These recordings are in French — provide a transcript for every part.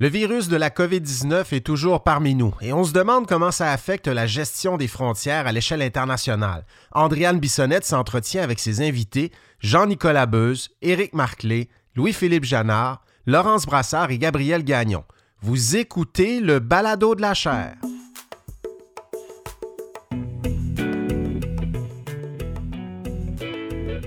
Le virus de la COVID-19 est toujours parmi nous et on se demande comment ça affecte la gestion des frontières à l'échelle internationale. Andriane Bissonnette s'entretient avec ses invités Jean-Nicolas Beuze, Éric Marclay, Louis-Philippe Janard, Laurence Brassard et Gabriel Gagnon. Vous écoutez le balado de la chair.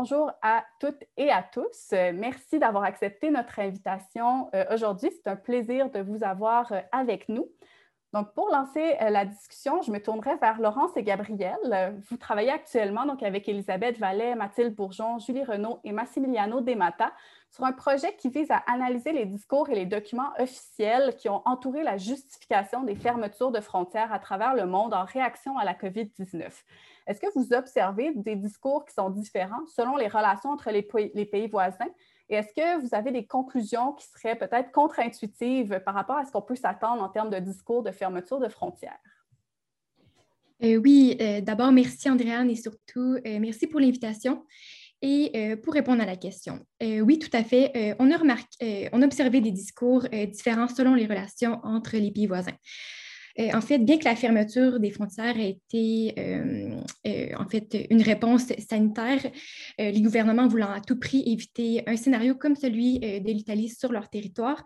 Bonjour à toutes et à tous. Euh, merci d'avoir accepté notre invitation euh, aujourd'hui. C'est un plaisir de vous avoir euh, avec nous. Donc, pour lancer la discussion, je me tournerai vers Laurence et Gabriel. Vous travaillez actuellement donc, avec Elisabeth Vallet, Mathilde Bourgeon, Julie Renaud et Massimiliano Demata sur un projet qui vise à analyser les discours et les documents officiels qui ont entouré la justification des fermetures de frontières à travers le monde en réaction à la COVID-19. Est-ce que vous observez des discours qui sont différents selon les relations entre les pays, voisins? Et est-ce que vous avez des conclusions qui seraient peut-être contre-intuitives par rapport à ce qu'on peut s'attendre en termes de discours de fermeture de frontières? Euh, oui, euh, d'abord, merci Andréane et surtout, euh, merci pour l'invitation. Et pour répondre à la question, oui, tout à fait, on a remarqué, on a observé des discours différents selon les relations entre les pays voisins. Euh, en fait, bien que la fermeture des frontières ait été euh, euh, en fait une réponse sanitaire, les gouvernements voulant à tout prix éviter un scénario comme celui de l'Italie sur leur territoire,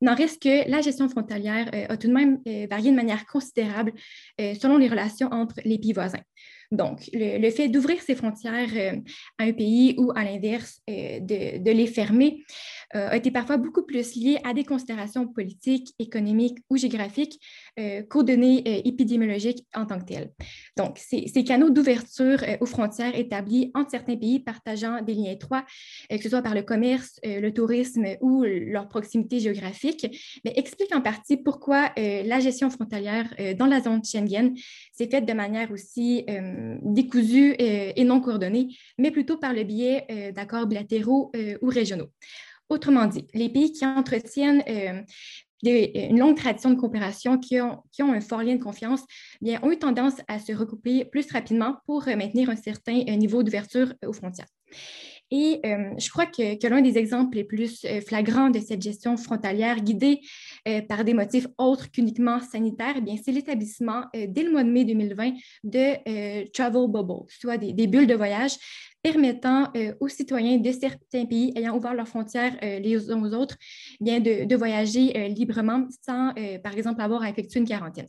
n'en reste que la gestion frontalière a tout de même varié de manière considérable selon les relations entre les pays voisins. Donc, le, fait d'ouvrir ses frontières à un pays ou à l'inverse de, les fermer a été parfois beaucoup plus lié à des considérations politiques, économiques ou géographiques qu'aux données épidémiologiques en tant que telles. Donc, ces, canaux d'ouverture aux frontières établis entre certains pays partageant des liens étroits, que ce soit par le commerce, le tourisme ou leur proximité géographique, expliquent en partie pourquoi la gestion frontalière dans la zone Schengen s'est faite de manière aussi décousus euh, et non coordonnés, mais plutôt par le biais euh, d'accords bilatéraux euh, ou régionaux. Autrement dit, les pays qui entretiennent une longue tradition de coopération, qui ont, un fort lien de confiance, bien, ont eu tendance à se recouper plus rapidement pour maintenir un certain niveau d'ouverture aux frontières. Et euh, je crois que, l'un des exemples les plus euh, flagrants de cette gestion frontalière guidée euh, par des motifs autres qu'uniquement sanitaires, eh c'est l'établissement dès le mois de mai 2020 de travel bubbles, soit des, bulles de voyage permettant aux citoyens de certains pays ayant ouvert leurs frontières les uns aux autres eh bien, de, de voyager librement sans, par exemple, avoir à effectuer une quarantaine.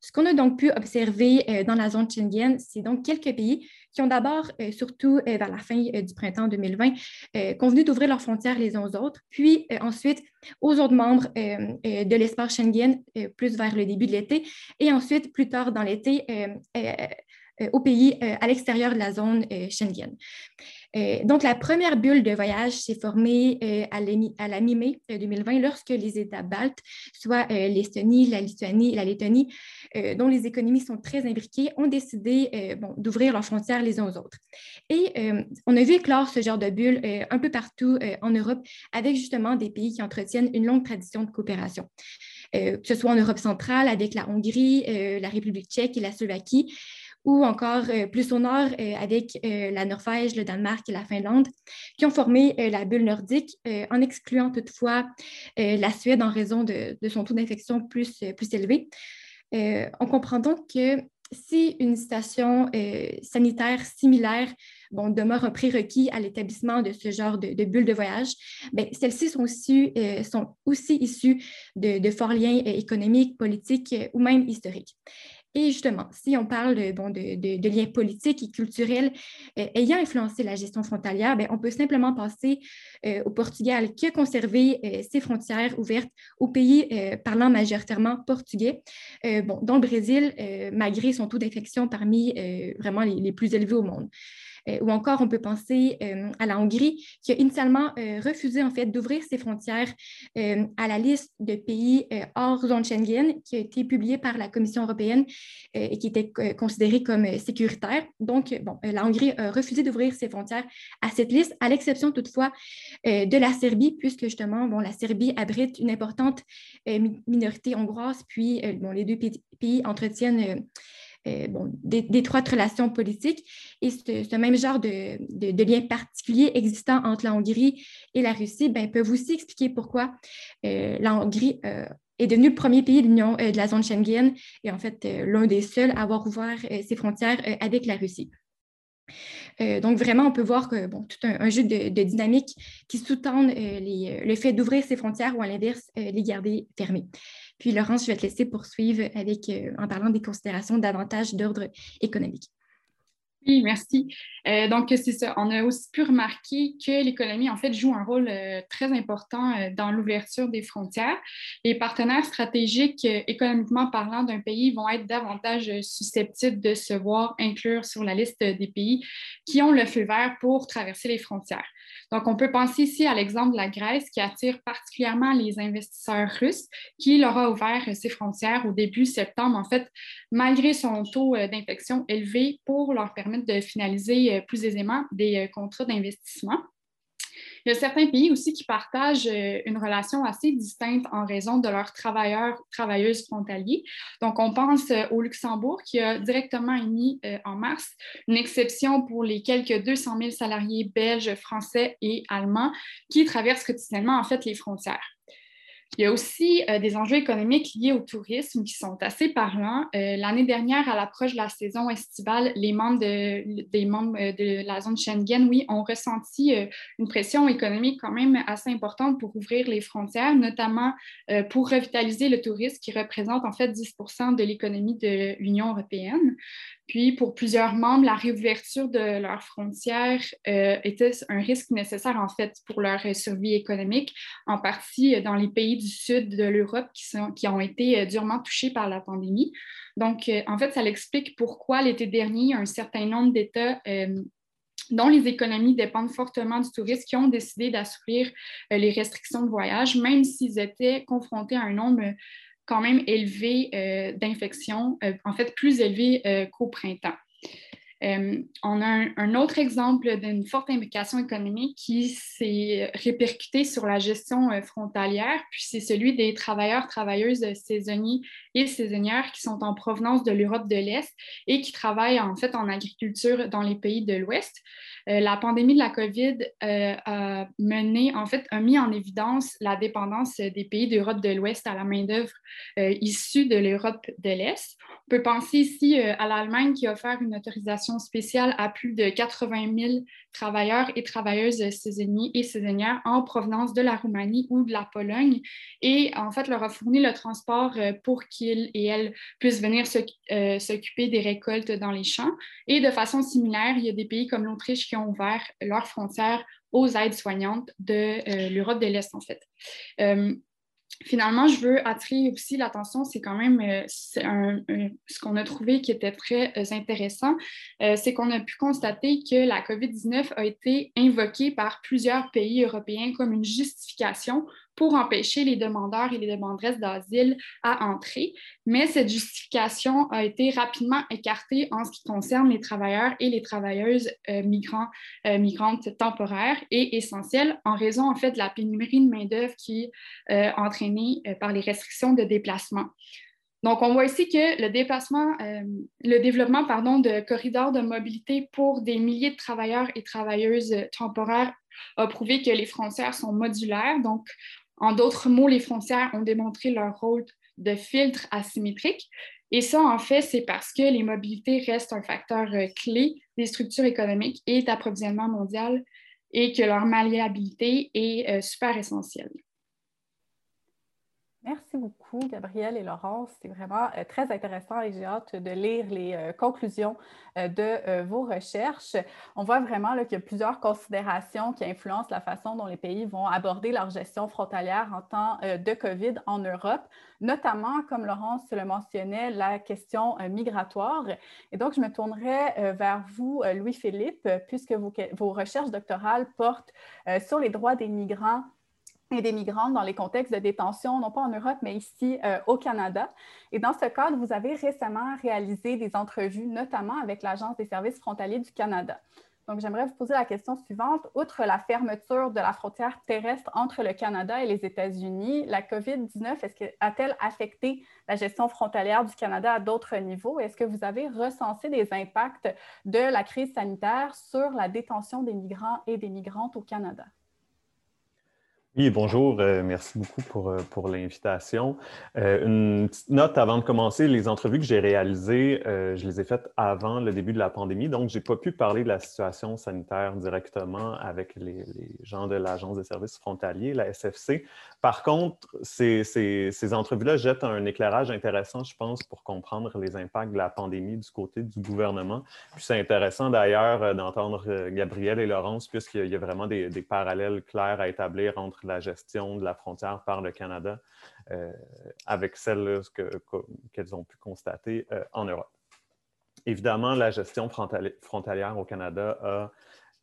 Ce qu'on a donc pu observer dans la zone Schengen, c'est donc quelques pays qui ont d'abord, euh, surtout euh, vers la fin euh, du printemps 2020, convenu d'ouvrir leurs frontières les uns aux autres, puis ensuite aux autres membres de l'espace Schengen, plus vers le début de l'été, et ensuite plus tard dans l'été aux pays à l'extérieur de la zone Schengen. Euh, donc, la première bulle de voyage s'est formée euh, à la mi-mai 2020 euh, lorsque les États baltes, soit l'Estonie, la Lituanie et la Lettonie, dont les économies sont très imbriquées, ont décidé d'ouvrir leurs frontières les uns aux autres. Et on a vu éclore ce genre de bulle un peu partout en Europe avec justement des pays qui entretiennent une longue tradition de coopération. que ce soit en Europe centrale avec la Hongrie, la République tchèque et la Slovaquie, ou encore euh, plus au nord euh, avec euh, la Norvège, le Danemark et la Finlande, qui ont formé la bulle nordique, en excluant toutefois la Suède en raison de, son taux d'infection plus, élevé. on comprend donc que si une station sanitaire similaire bon, demeure un prérequis à l'établissement de ce genre de, de bulles de voyage, ben, celles-ci sont, sont, aussi issues de forts liens économiques, politiques ou même historiques. Et justement, si on parle de, liens politiques et culturels euh, ayant influencé la gestion frontalière, bien, on peut simplement passer euh, au Portugal qui a conservé euh, ses frontières ouvertes aux pays parlant majoritairement portugais, bon, dont le Brésil, malgré son taux d'infection parmi vraiment les, plus élevés au monde. Ou encore, on peut penser à la Hongrie, qui a initialement refusé en fait d'ouvrir ses frontières à la liste de pays hors zone Schengen, qui a été publiée par la Commission européenne et qui était considérée comme sécuritaire. Donc, la Hongrie a refusé d'ouvrir ses frontières à cette liste, à l'exception toutefois de la Serbie, puisque justement, bon, la Serbie abrite une importante minorité hongroise, puis les deux pays entretiennent euh, d'étroites relations politiques. Et ce, même genre de, de, liens particuliers existants entre la Hongrie et la Russie ben, peuvent aussi expliquer pourquoi euh, la Hongrie euh, est devenue le premier pays de, de la zone Schengen et en fait l'un des seuls à avoir ouvert ses frontières avec la Russie. Donc, vraiment, on peut voir que tout un, jeu de, de dynamiques qui sous-tendent le fait d'ouvrir ses frontières ou à l'inverse, les garder fermées. Puis Laurence, je vais te laisser poursuivre euh, en parlant des considérations davantage d'ordre économique. Oui, merci. Euh, donc, c'est ça. On a aussi pu remarquer que l'économie, en fait, joue un rôle euh, très important dans l'ouverture des frontières. Les partenaires stratégiques, économiquement parlant d'un pays, vont être davantage susceptibles de se voir inclure sur la liste des pays qui ont le feu vert pour traverser les frontières. Donc, on peut penser ici à l'exemple de la Grèce qui attire particulièrement les investisseurs russes, qui leur a ouvert ses frontières au début septembre, en fait, malgré son taux euh, d'infection élevé pour leur permettre de finaliser euh, plus aisément des euh, contrats d'investissement. Il y a certains pays aussi qui partagent euh, une relation assez distincte en raison de leurs travailleurs, travailleuses frontaliers. Donc, on pense au Luxembourg qui a directement émis en mars une exception pour les quelques 200 000 salariés belges, français et allemands qui traversent quotidiennement en fait les frontières. Il y a aussi euh, des enjeux économiques liés au tourisme qui sont assez parlants. Euh, l'année dernière, à l'approche de la saison estivale, les membres de, euh, de la zone Schengen, oui, ont ressenti une pression économique quand même assez importante pour ouvrir les frontières, notamment pour revitaliser le tourisme qui représente en fait 10% de l'économie de l'Union européenne. Puis, pour plusieurs membres, la réouverture de leurs frontières était un risque nécessaire en fait pour leur survie économique, en partie dans les pays du sud de l'Europe qui, qui ont été euh, durement touchés par la pandémie. Donc, euh, en fait, ça l'explique pourquoi l'été dernier, un certain nombre d'États euh, dont les économies dépendent fortement du tourisme, qui ont décidé d'assouplir les restrictions de voyage, même s'ils étaient confrontés à un nombre quand même élevé d'infections, en fait plus élevé qu'au printemps. Euh, on a un, autre exemple d'une forte implication économique qui s'est répercutée sur la gestion euh, frontalière, puis c'est celui des travailleurs, travailleuses saisonniers et saisonnières qui sont en provenance de l'Europe de l'Est et qui travaillent en fait en agriculture dans les pays de l'Ouest. Euh, la pandémie de la COVID a mené, en fait, a mis en évidence la dépendance des pays d'Europe de l'Ouest à la main-d'œuvre issue de l'Europe de l'Est. On peut penser ici à l'Allemagne qui a offert une autorisation spéciale à plus de 80 000 travailleurs et travailleuses saisonniers et saisonnières en provenance de la Roumanie ou de la Pologne et en fait leur a fourni le transport euh, pour qu'ils et elles puissent venir euh, s'occuper des récoltes dans les champs. Et de façon similaire, il y a des pays comme l'Autriche qui ont ouvert leurs frontières aux aides soignantes de euh, l'Europe de l'Est, en fait finalement, je veux attirer aussi l'attention, c'est quand même euh, ce qu'on a trouvé qui était très euh, intéressant, euh, c'est qu'on a pu constater que la COVID-19 a été invoquée par plusieurs pays européens comme une justification pour empêcher les demandeurs et les demanderesses d'asile à entrer. Mais cette justification a été rapidement écartée en ce qui concerne les travailleurs et les travailleuses euh, migrants, euh, migrantes temporaires et essentielles en raison en fait de la pénurie de main-d'œuvre qui est euh, entraînée par les restrictions de déplacement. Donc, on voit ici que le, déplacement, le développement pardon, de corridors de mobilité pour des milliers de travailleurs et travailleuses temporaires a prouvé que les frontières sont modulaires. Donc, en d'autres mots, les frontières ont démontré leur rôle de filtre asymétrique. Et ça, en fait, c'est parce que les mobilités restent un facteur euh, clé des structures économiques et d'approvisionnement mondial et que leur malléabilité est euh, super essentielle. Merci beaucoup, Gabrielle et Laurence. C'est vraiment euh, très intéressant et j'ai hâte de lire les euh, conclusions euh, de vos recherches. On voit vraiment qu'il y a plusieurs considérations qui influencent la façon dont les pays vont aborder leur gestion frontalière en temps de COVID en Europe, notamment, comme Laurence le mentionnait, la question migratoire. Et donc, je me tournerai vers vous, Louis-Philippe, puisque vos, recherches doctorales portent sur les droits des migrants et des migrants dans les contextes de détention, non pas en Europe, mais ici euh, au Canada. Et dans ce cadre, vous avez récemment réalisé des entrevues, notamment avec l'Agence des services frontaliers du Canada. Donc, j'aimerais vous poser la question suivante. Outre la fermeture de la frontière terrestre entre le Canada et les États-Unis, la COVID-19 a-t-elle affecté la gestion frontalière du Canada à d'autres niveaux? Est-ce que vous avez recensé des impacts de la crise sanitaire sur la détention des migrants et des migrantes au Canada? Bonjour. Euh, merci beaucoup pour, euh, pour l'invitation. Euh, une petite note avant de commencer. Les entrevues que j'ai réalisées, je les ai faites avant le début de la pandémie, donc je n'ai pas pu parler de la situation sanitaire directement avec les, gens de l'Agence des services frontaliers, la SFC. Par contre, ces, ces, ces entrevues-là jettent un éclairage intéressant, je pense, pour comprendre les impacts de la pandémie du côté du gouvernement. Puis c'est intéressant d'ailleurs d'entendre Gabriel et Laurence, puisqu'il y a vraiment des, des parallèles clairs à établir entre la gestion de la frontière par le Canada euh, avec celle qu'elles ont pu constater euh, en Europe. Évidemment, la gestion frontalière au Canada a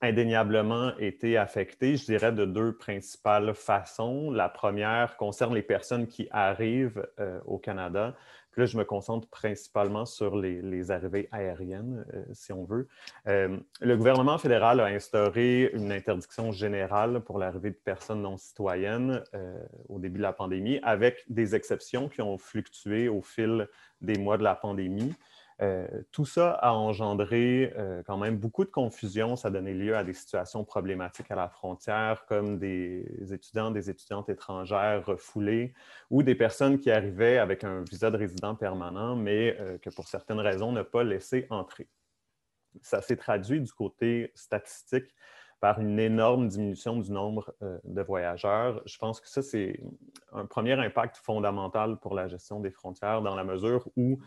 indéniablement été affectée, je dirais, de deux principales façons. La première concerne les personnes qui arrivent euh, au Canada là, je me concentre principalement sur les, arrivées aériennes, euh, si on veut. Euh, le gouvernement fédéral a instauré une interdiction générale pour l'arrivée de personnes non citoyennes euh, au début de la pandémie, avec des exceptions qui ont fluctué au fil des mois de la pandémie. Euh, tout ça a engendré euh, quand même beaucoup de confusion. Ça a donné lieu à des situations problématiques à la frontière, comme des étudiants, des étudiantes étrangères refoulées ou des personnes qui arrivaient avec un visa de résident permanent, mais euh, que pour certaines raisons ne pas laissé entrer. Ça s'est traduit du côté statistique par une énorme diminution du nombre de voyageurs. Je pense que ça, c'est un premier impact fondamental pour la gestion des frontières dans la mesure où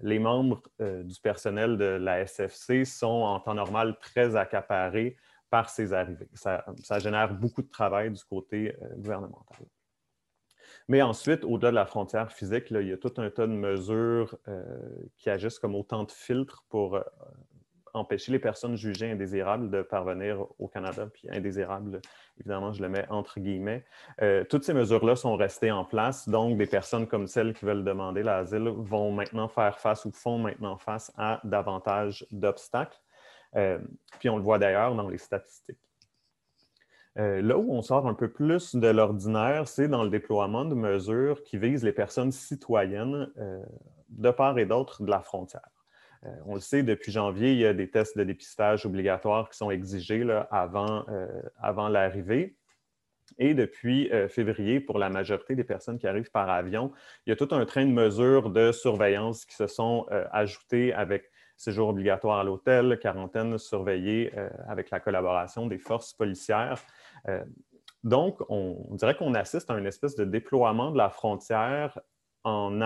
les membres euh, du personnel de la SFC sont en temps normal très accaparés par ces arrivées. Ça, génère beaucoup de travail du côté euh, gouvernemental. Mais ensuite, au-delà de la frontière physique, il y a tout un tas de mesures qui agissent comme autant de filtres pour empêcher les personnes jugées indésirables de parvenir au Canada, puis indésirables, évidemment, je le mets entre guillemets. Euh, toutes ces mesures-là sont restées en place, donc des personnes comme celles qui veulent demander l'asile vont maintenant faire face ou font maintenant face à davantage d'obstacles. Euh, puis on le voit d'ailleurs dans les statistiques. Euh, là où on sort un peu plus de l'ordinaire, c'est dans le déploiement de mesures qui visent les personnes citoyennes de part et d'autre de la frontière. Euh, on le sait, depuis janvier, il y a des tests de dépistage obligatoires qui sont exigés euh, avant, l'arrivée. Et depuis euh, février, pour la majorité des personnes qui arrivent par avion, il y a tout un train de mesures de surveillance qui se sont ajoutées avec séjour obligatoire à l'hôtel, quarantaine surveillée avec la collaboration des forces policières. donc, on, dirait qu'on assiste à une espèce de déploiement de la frontière en,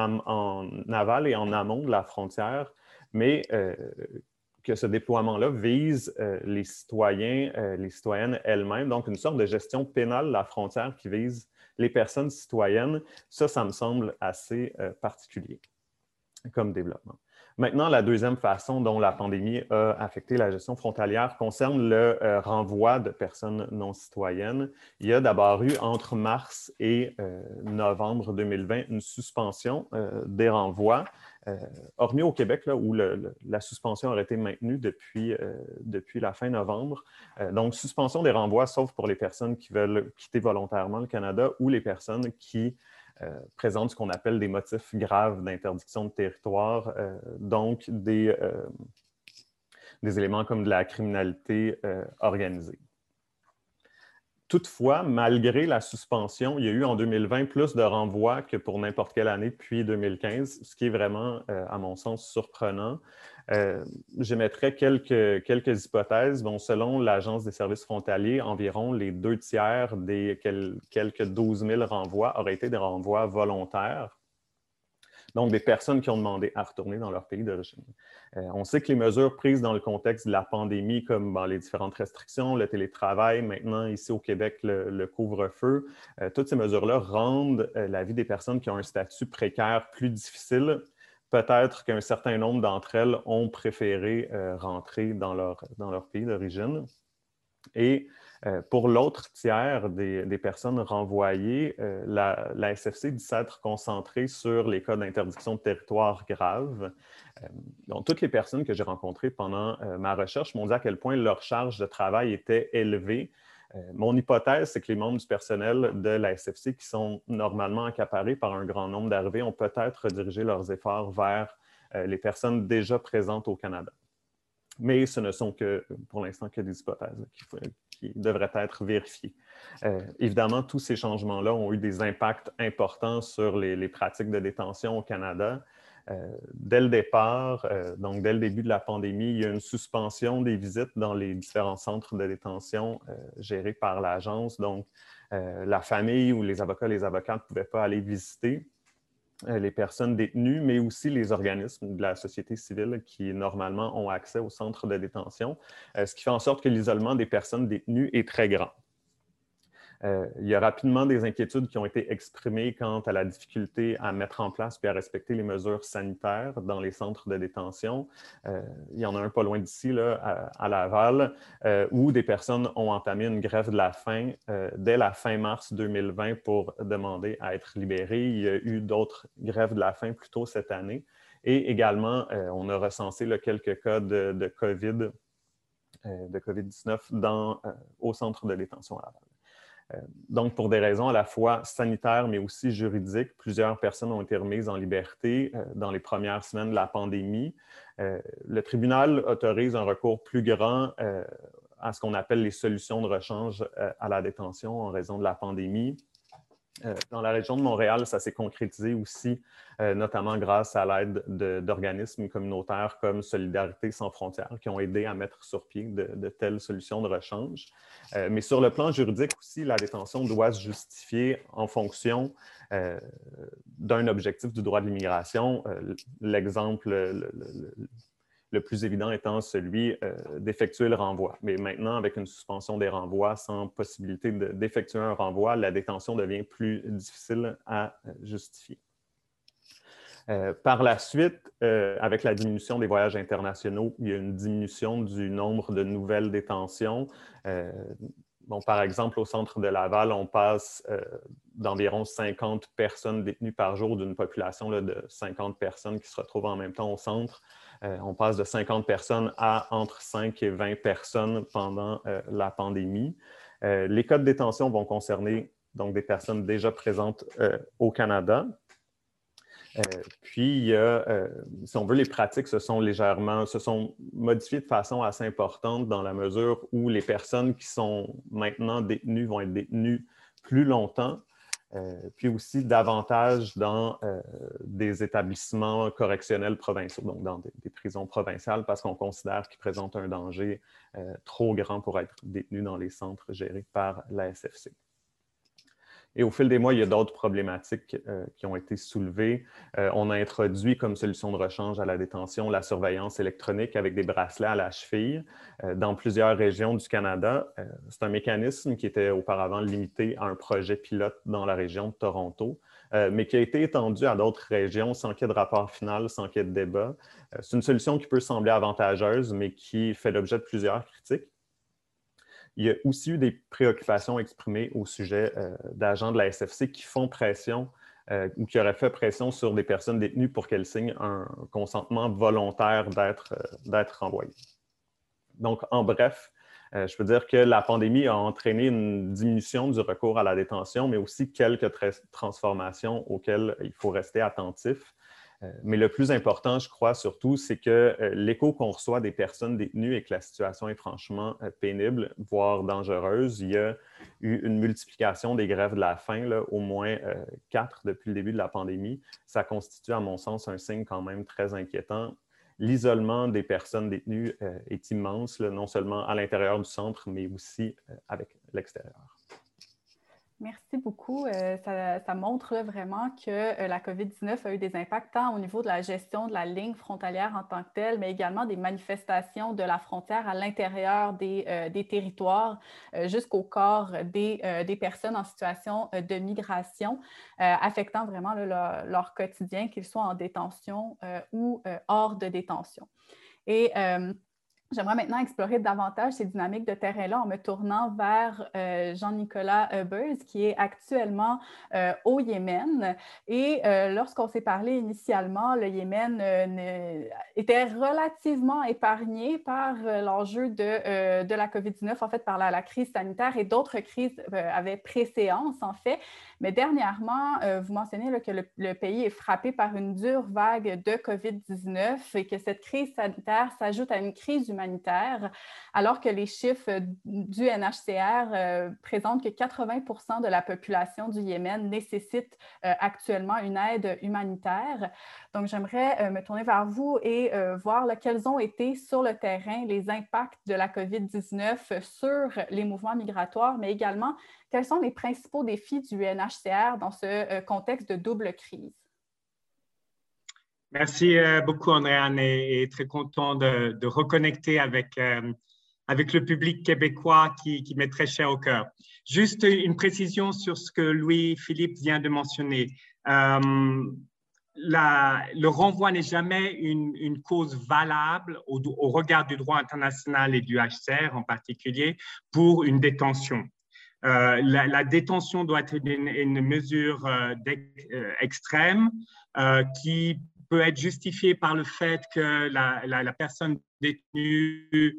aval et en amont de la frontière mais euh, que ce déploiement-là vise euh, les citoyens, euh, les citoyennes elles-mêmes, donc une sorte de gestion pénale de la frontière qui vise les personnes citoyennes, ça, ça me semble assez particulier comme développement. Maintenant, la deuxième façon dont la pandémie a affecté la gestion frontalière concerne le renvoi de personnes non citoyennes. Il y a d'abord eu entre mars et novembre 2020 une suspension des renvois euh, hormis au Québec, là, où la suspension aurait été maintenue depuis, euh, depuis la fin novembre. Euh, donc, suspension des renvois, sauf pour les personnes qui veulent quitter volontairement le Canada ou les personnes qui présentent ce qu'on appelle des motifs graves d'interdiction de territoire, donc des, des éléments comme de la criminalité organisée. Toutefois, malgré la suspension, il y a eu en 2020 plus de renvois que pour n'importe quelle année depuis 2015, ce qui est vraiment, euh, à mon sens, surprenant. Euh, J'émettrais quelques, quelques hypothèses. Bon, selon l'Agence des services frontaliers, environ les deux tiers des quelques 12 000 renvois auraient été des renvois volontaires donc des personnes qui ont demandé à retourner dans leur pays d'origine. Euh, on sait que les mesures prises dans le contexte de la pandémie, comme les différentes restrictions, le télétravail, maintenant ici au Québec, le, couvre-feu, euh, toutes ces mesures-là rendent euh, la vie des personnes qui ont un statut précaire plus difficile. Peut-être qu'un certain nombre d'entre elles ont préféré rentrer dans leur, dans leur pays d'origine. Et euh, pour l'autre tiers des, personnes renvoyées, euh, la, SFC dit s'être concentrée sur les cas d'interdiction de territoire grave. Euh, donc, toutes les personnes que j'ai rencontrées pendant ma recherche m'ont dit à quel point leur charge de travail était élevée. mon hypothèse, c'est que les membres du personnel de la SFC, qui sont normalement accaparés par un grand nombre d'arrivées, ont peut-être redirigé leurs efforts vers les personnes déjà présentes au Canada. Mais ce ne sont que, pour l'instant, que des hypothèses qui devraient être vérifiés. Euh, évidemment, tous ces changements-là ont eu des impacts importants sur les, pratiques de détention au Canada. Euh, dès le départ, euh, donc dès le début de la pandémie, il y a une suspension des visites dans les différents centres de détention gérés par l'agence. Donc, la famille ou les avocats, les avocates ne pouvaient pas aller visiter. Euh, les personnes détenues, mais aussi les organismes de la société civile qui normalement ont accès au centre de détention, euh, ce qui fait en sorte que l'isolement des personnes détenues est très grand. Euh, il y a rapidement des inquiétudes qui ont été exprimées quant à la difficulté à mettre en place et à respecter les mesures sanitaires dans les centres de détention. Euh, il y en a un pas loin d'ici, à, à, Laval, euh, où des personnes ont entamé une grève de la faim dès la fin mars 2020 pour demander à être libérées. Il y a eu d'autres grèves de la faim plus tôt cette année. Et également, on a recensé quelques cas de COVID, de COVID-19 au centre de détention à Laval. Euh, donc, pour des raisons à la fois sanitaires, mais aussi juridiques, plusieurs personnes ont été remises en liberté euh, dans les premières semaines de la pandémie. Euh, le tribunal autorise un recours plus grand à ce qu'on appelle les solutions de rechange à la détention en raison de la pandémie. Euh, dans la région de Montréal, ça s'est concrétisé aussi, euh, notamment grâce à l'aide d'organismes communautaires comme Solidarité sans frontières qui ont aidé à mettre sur pied de, telles solutions de rechange. Euh, mais sur le plan juridique aussi, la détention doit se justifier en fonction d'un objectif du droit de l'immigration. L'exemple, le plus évident étant celui euh, d'effectuer le renvoi. Mais maintenant, avec une suspension des renvois sans possibilité d'effectuer un renvoi, la détention devient plus difficile à euh, justifier. Euh, par la suite, avec la diminution des voyages internationaux, il y a une diminution du nombre de nouvelles détentions. Bon, par exemple, au centre de Laval, on passe d'environ 50 personnes détenues par jour d'une population de 50 personnes qui se retrouvent en même temps au centre euh, on passe de 50 personnes à entre 5 et 20 personnes pendant euh, la pandémie. Euh, les cas de détention vont concerner donc des personnes déjà présentes au Canada. puis, si on veut, les pratiques se sont légèrement, se sont modifiées de façon assez importante dans la mesure où les personnes qui sont maintenant détenues vont être détenues plus longtemps. Euh, puis aussi davantage dans euh, des établissements correctionnels provinciaux, donc dans des, prisons provinciales, parce qu'on considère qu'ils présentent un danger euh, trop grand pour être détenus dans les centres gérés par la SFC. Et au fil des mois, il y a d'autres problématiques euh, qui ont été soulevées. Euh, on a introduit comme solution de rechange à la détention la surveillance électronique avec des bracelets à la cheville euh, dans plusieurs régions du Canada. C'est un mécanisme qui était auparavant limité à un projet pilote dans la région de Toronto. mais qui a été étendu à d'autres régions sans qu'il y ait de rapport final, sans qu'il y ait de débat. C'est une solution qui peut sembler avantageuse, mais qui fait l'objet de plusieurs critiques. Il y a aussi eu des préoccupations exprimées au sujet euh, d'agents de la SFC qui font pression euh, ou qui auraient fait pression sur des personnes détenues pour qu'elles signent un consentement volontaire d'être euh, renvoyées. Donc, en bref, je peux dire que la pandémie a entraîné une diminution du recours à la détention, mais aussi quelques transformations auxquelles il faut rester attentif. Euh, mais le plus important, je crois surtout, c'est que euh, l'écho qu'on reçoit des personnes détenues et que la situation est franchement euh, pénible, voire dangereuse. Il y a eu une multiplication des grèves de la faim, au moins quatre depuis le début de la pandémie. Ça constitue, à mon sens, un signe quand même très inquiétant. l'isolement des personnes détenues est immense, non seulement à l'intérieur du centre, mais aussi avec l'extérieur. Merci beaucoup. Euh, ça, montre vraiment que euh, la COVID-19 a eu des impacts tant au niveau de la gestion de la ligne frontalière en tant que telle, mais également des manifestations de la frontière à l'intérieur des, euh, territoires jusqu'au corps des, personnes en situation de migration, affectant vraiment leur, quotidien, qu'ils soient en détention ou hors de détention. J'aimerais maintenant explorer davantage ces dynamiques de terrain-là en me tournant vers euh, Jean-Nicolas Hubbers, qui est actuellement euh, au Yémen. Et euh, lorsqu'on s'est parlé initialement, le Yémen était relativement épargné par l'enjeu de, de, la COVID-19, en fait, par la, la crise sanitaire et d'autres crises avaient préséance, en fait. Mais dernièrement, euh, vous mentionnez que le, pays est frappé par une dure vague de COVID-19 et que cette crise sanitaire s'ajoute à une crise humanitaire, alors que les chiffres du NHCR euh, présentent que 80% de la population du Yémen nécessite euh, actuellement une aide humanitaire. Donc, j'aimerais me tourner vers vous et voir quels ont été sur le terrain les impacts de la COVID-19 sur les mouvements migratoires, mais également quels sont les principaux défis du UNHCR dans ce euh, contexte de double crise? Merci euh, beaucoup, Andréane, et, très content de, reconnecter avec, euh, avec le public québécois qui, qui m'est très cher au cœur. Juste une précision sur ce que Louis-Philippe vient de mentionner. le renvoi n'est jamais une, cause valable au, au, regard du droit international et du HCR en particulier pour une détention. Euh, la, détention doit être une, mesure euh, euh, extrême qui peut être justifiée par le fait que la, personne détenue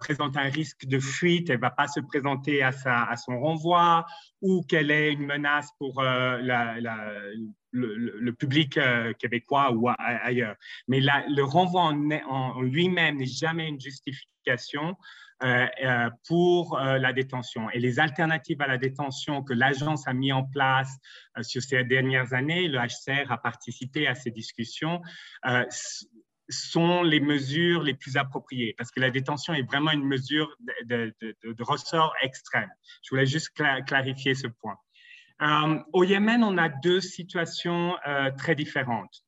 présente un risque de fuite, elle ne va pas se présenter à, son renvoi, ou qu'elle est une menace pour le, public québécois ou ailleurs. Mais le renvoi en lui-même n'est jamais une justification pour euh, la détention. Et les alternatives à la détention que l'agence a mis en place sur ces dernières années, le HCR a participé à ces discussions, sont les mesures les plus appropriées, parce que la détention est vraiment une mesure de, ressort extrême. Je voulais juste clarifier ce point. au Yémen, on a deux situations très différentes.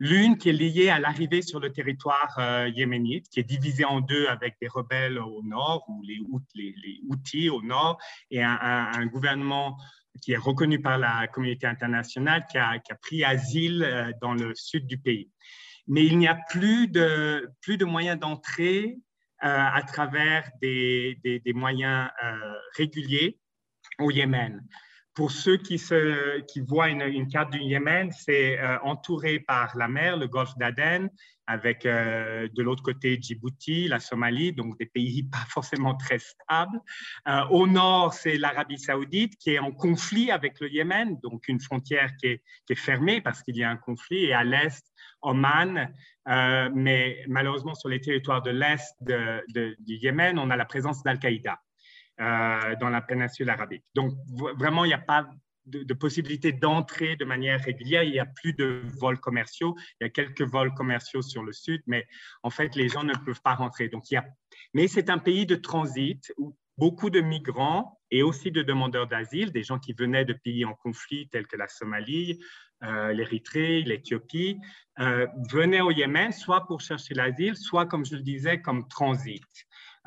L'une qui est liée à l'arrivée sur le territoire euh, yéménite, qui est divisée en deux avec des rebelles au nord, ou les, les, Houthis au nord, et un, gouvernement qui est reconnu par la communauté internationale, qui a, pris asile euh, dans le sud du pays. Mais il n'y a plus de, plus de moyens d'entrée euh, à travers des, des moyens réguliers au Yémen. Pour ceux qui, voient une, carte du Yémen, c'est euh, entouré par la mer, le golfe d'Aden, avec euh, de l'autre côté Djibouti, la Somalie, donc des pays pas forcément très stables. Euh, au nord, c'est l'Arabie saoudite qui est en conflit avec le Yémen, donc une frontière qui est fermée parce qu'il y a un conflit. Et à l'est, Oman, mais malheureusement sur les territoires de l'est du Yémen, on a la présence d'Al-Qaïda. Euh, dans la péninsule arabique. Donc, vraiment, il n'y a pas de, possibilité d'entrer de manière régulière. Il n'y a plus de vols commerciaux. Il y a quelques vols commerciaux sur le sud, mais en fait, les gens ne peuvent pas rentrer. Donc, il y a... Mais c'est un pays de transit où beaucoup de migrants et aussi de demandeurs d'asile, des gens qui venaient de pays en conflit tels que la Somalie, euh, l'Érythrée, l'Éthiopie, euh, venaient au Yémen soit pour chercher l'asile, soit, comme je le disais, comme transit.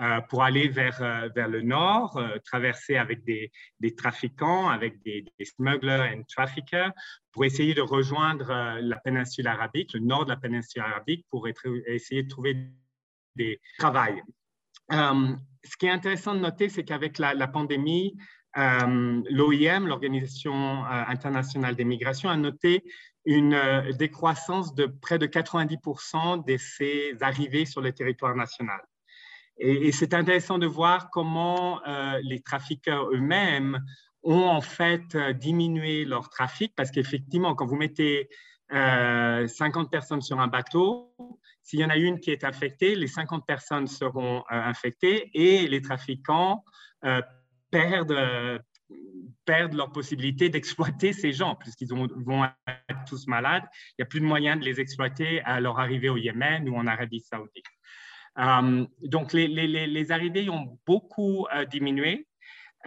Euh, pour aller vers, euh, vers le nord, euh, traverser avec des, des, trafiquants, avec des, smugglers and traffickers, pour essayer de rejoindre la péninsule arabique, le nord de la péninsule arabique, pour essayer de trouver des travail. ce qui est intéressant de noter, c'est qu'avec la, la, pandémie, l'OIM, l'Organisation internationale des migrations, a noté une décroissance de près de 90% de ces arrivées sur le territoire national. Et, c'est intéressant de voir comment euh, les trafiqueurs eux-mêmes ont en fait euh, diminué leur trafic parce qu'effectivement, quand vous mettez 50 euh, personnes sur un bateau, s'il y en a une qui est infectée, les 50 personnes seront infectées et les trafiquants perdent, perdent leur possibilité d'exploiter ces gens puisqu'ils vont être tous malades, il n'y a plus de moyens de les exploiter à leur arrivée au Yémen ou en Arabie saoudite. Donc, les, arrivées ont beaucoup diminué.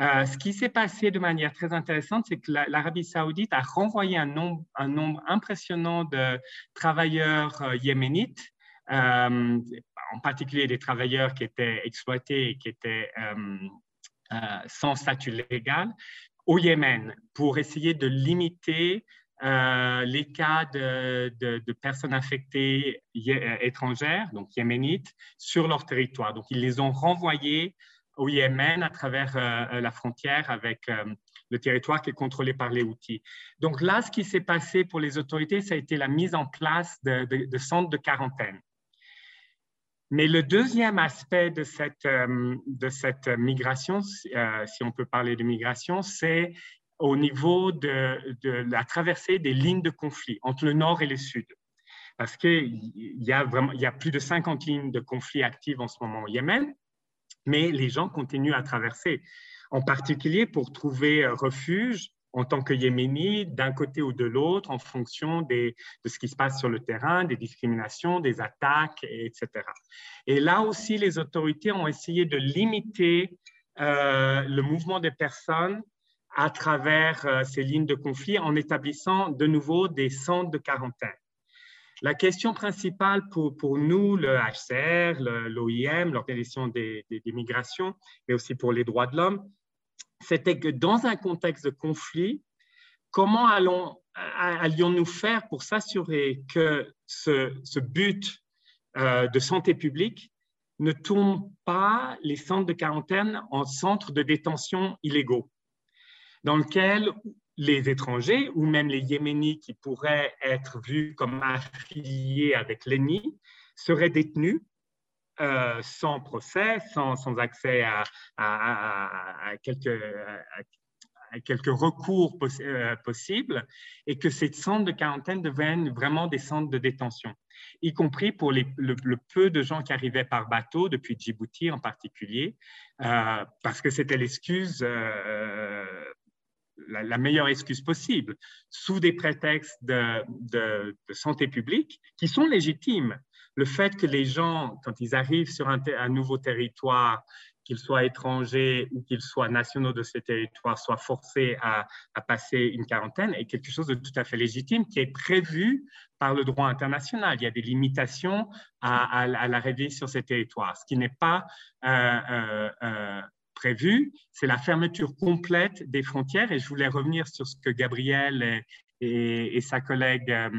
Euh, ce qui s'est passé de manière très intéressante, c'est que l'Arabie saoudite a renvoyé un nombre, impressionnant de travailleurs euh, yéménites, euh, en particulier des travailleurs qui étaient exploités et qui étaient sans statut légal, au Yémen pour essayer de limiter les cas de, de, personnes infectées étrangères, donc yéménites, sur leur territoire. Donc, ils les ont renvoyés au Yémen à travers euh, la frontière avec euh, le territoire qui est contrôlé par les outils. Donc là, ce qui s'est passé pour les autorités, ça a été la mise en place de, centres de quarantaine. Mais le deuxième aspect de cette, euh, de cette migration, si on peut parler de migration, c'est au niveau de, la traversée des lignes de conflit entre le nord et le sud. Parce qu'il y, a il y a plus de 50 lignes de conflit actives en ce moment au Yémen mais les gens continuent à traverser, en particulier pour trouver refuge en tant que Yéménis d'un côté ou de l'autre en fonction de ce qui se passe sur le terrain, des discriminations, des attaques, etc. Et là aussi, les autorités ont essayé de limiter euh, le mouvement des personnes à travers euh, ces lignes de conflit en établissant de nouveau des centres de quarantaine. La question principale pour, nous, le HCR, l'OIM, l'Organisation des, migrations, mais aussi pour les droits de l'homme, c'était que dans un contexte de conflit, comment allions-nous faire pour s'assurer que ce, ce but euh, de santé publique ne tourne pas les centres de quarantaine en centres de détention illégaux, dans lequel les étrangers ou même les Yéménis qui pourraient être vus comme affiliés avec l'ennemi seraient détenus euh, sans procès, sans, accès à, quelques, quelques, recours euh, possibles, et que ces centres de quarantaine deviennent vraiment des centres de détention, y compris pour le, peu de gens qui arrivaient par bateau, depuis Djibouti en particulier, euh, parce que c'était l'excuse la, meilleure excuse possible, sous des prétextes de, santé publique qui sont légitimes. Le fait que les gens, quand ils arrivent sur un, nouveau territoire, qu'ils soient étrangers ou qu'ils soient nationaux de ce territoire, soient forcés à, passer une quarantaine est quelque chose de tout à fait légitime qui est prévu par le droit international. Il y a des limitations à, la l'arrivée sur ces territoires, ce qui n'est pas euh, euh, euh, prévu, c'est la fermeture complète des frontières. Et je voulais revenir sur ce que Gabriel et, sa collègue euh,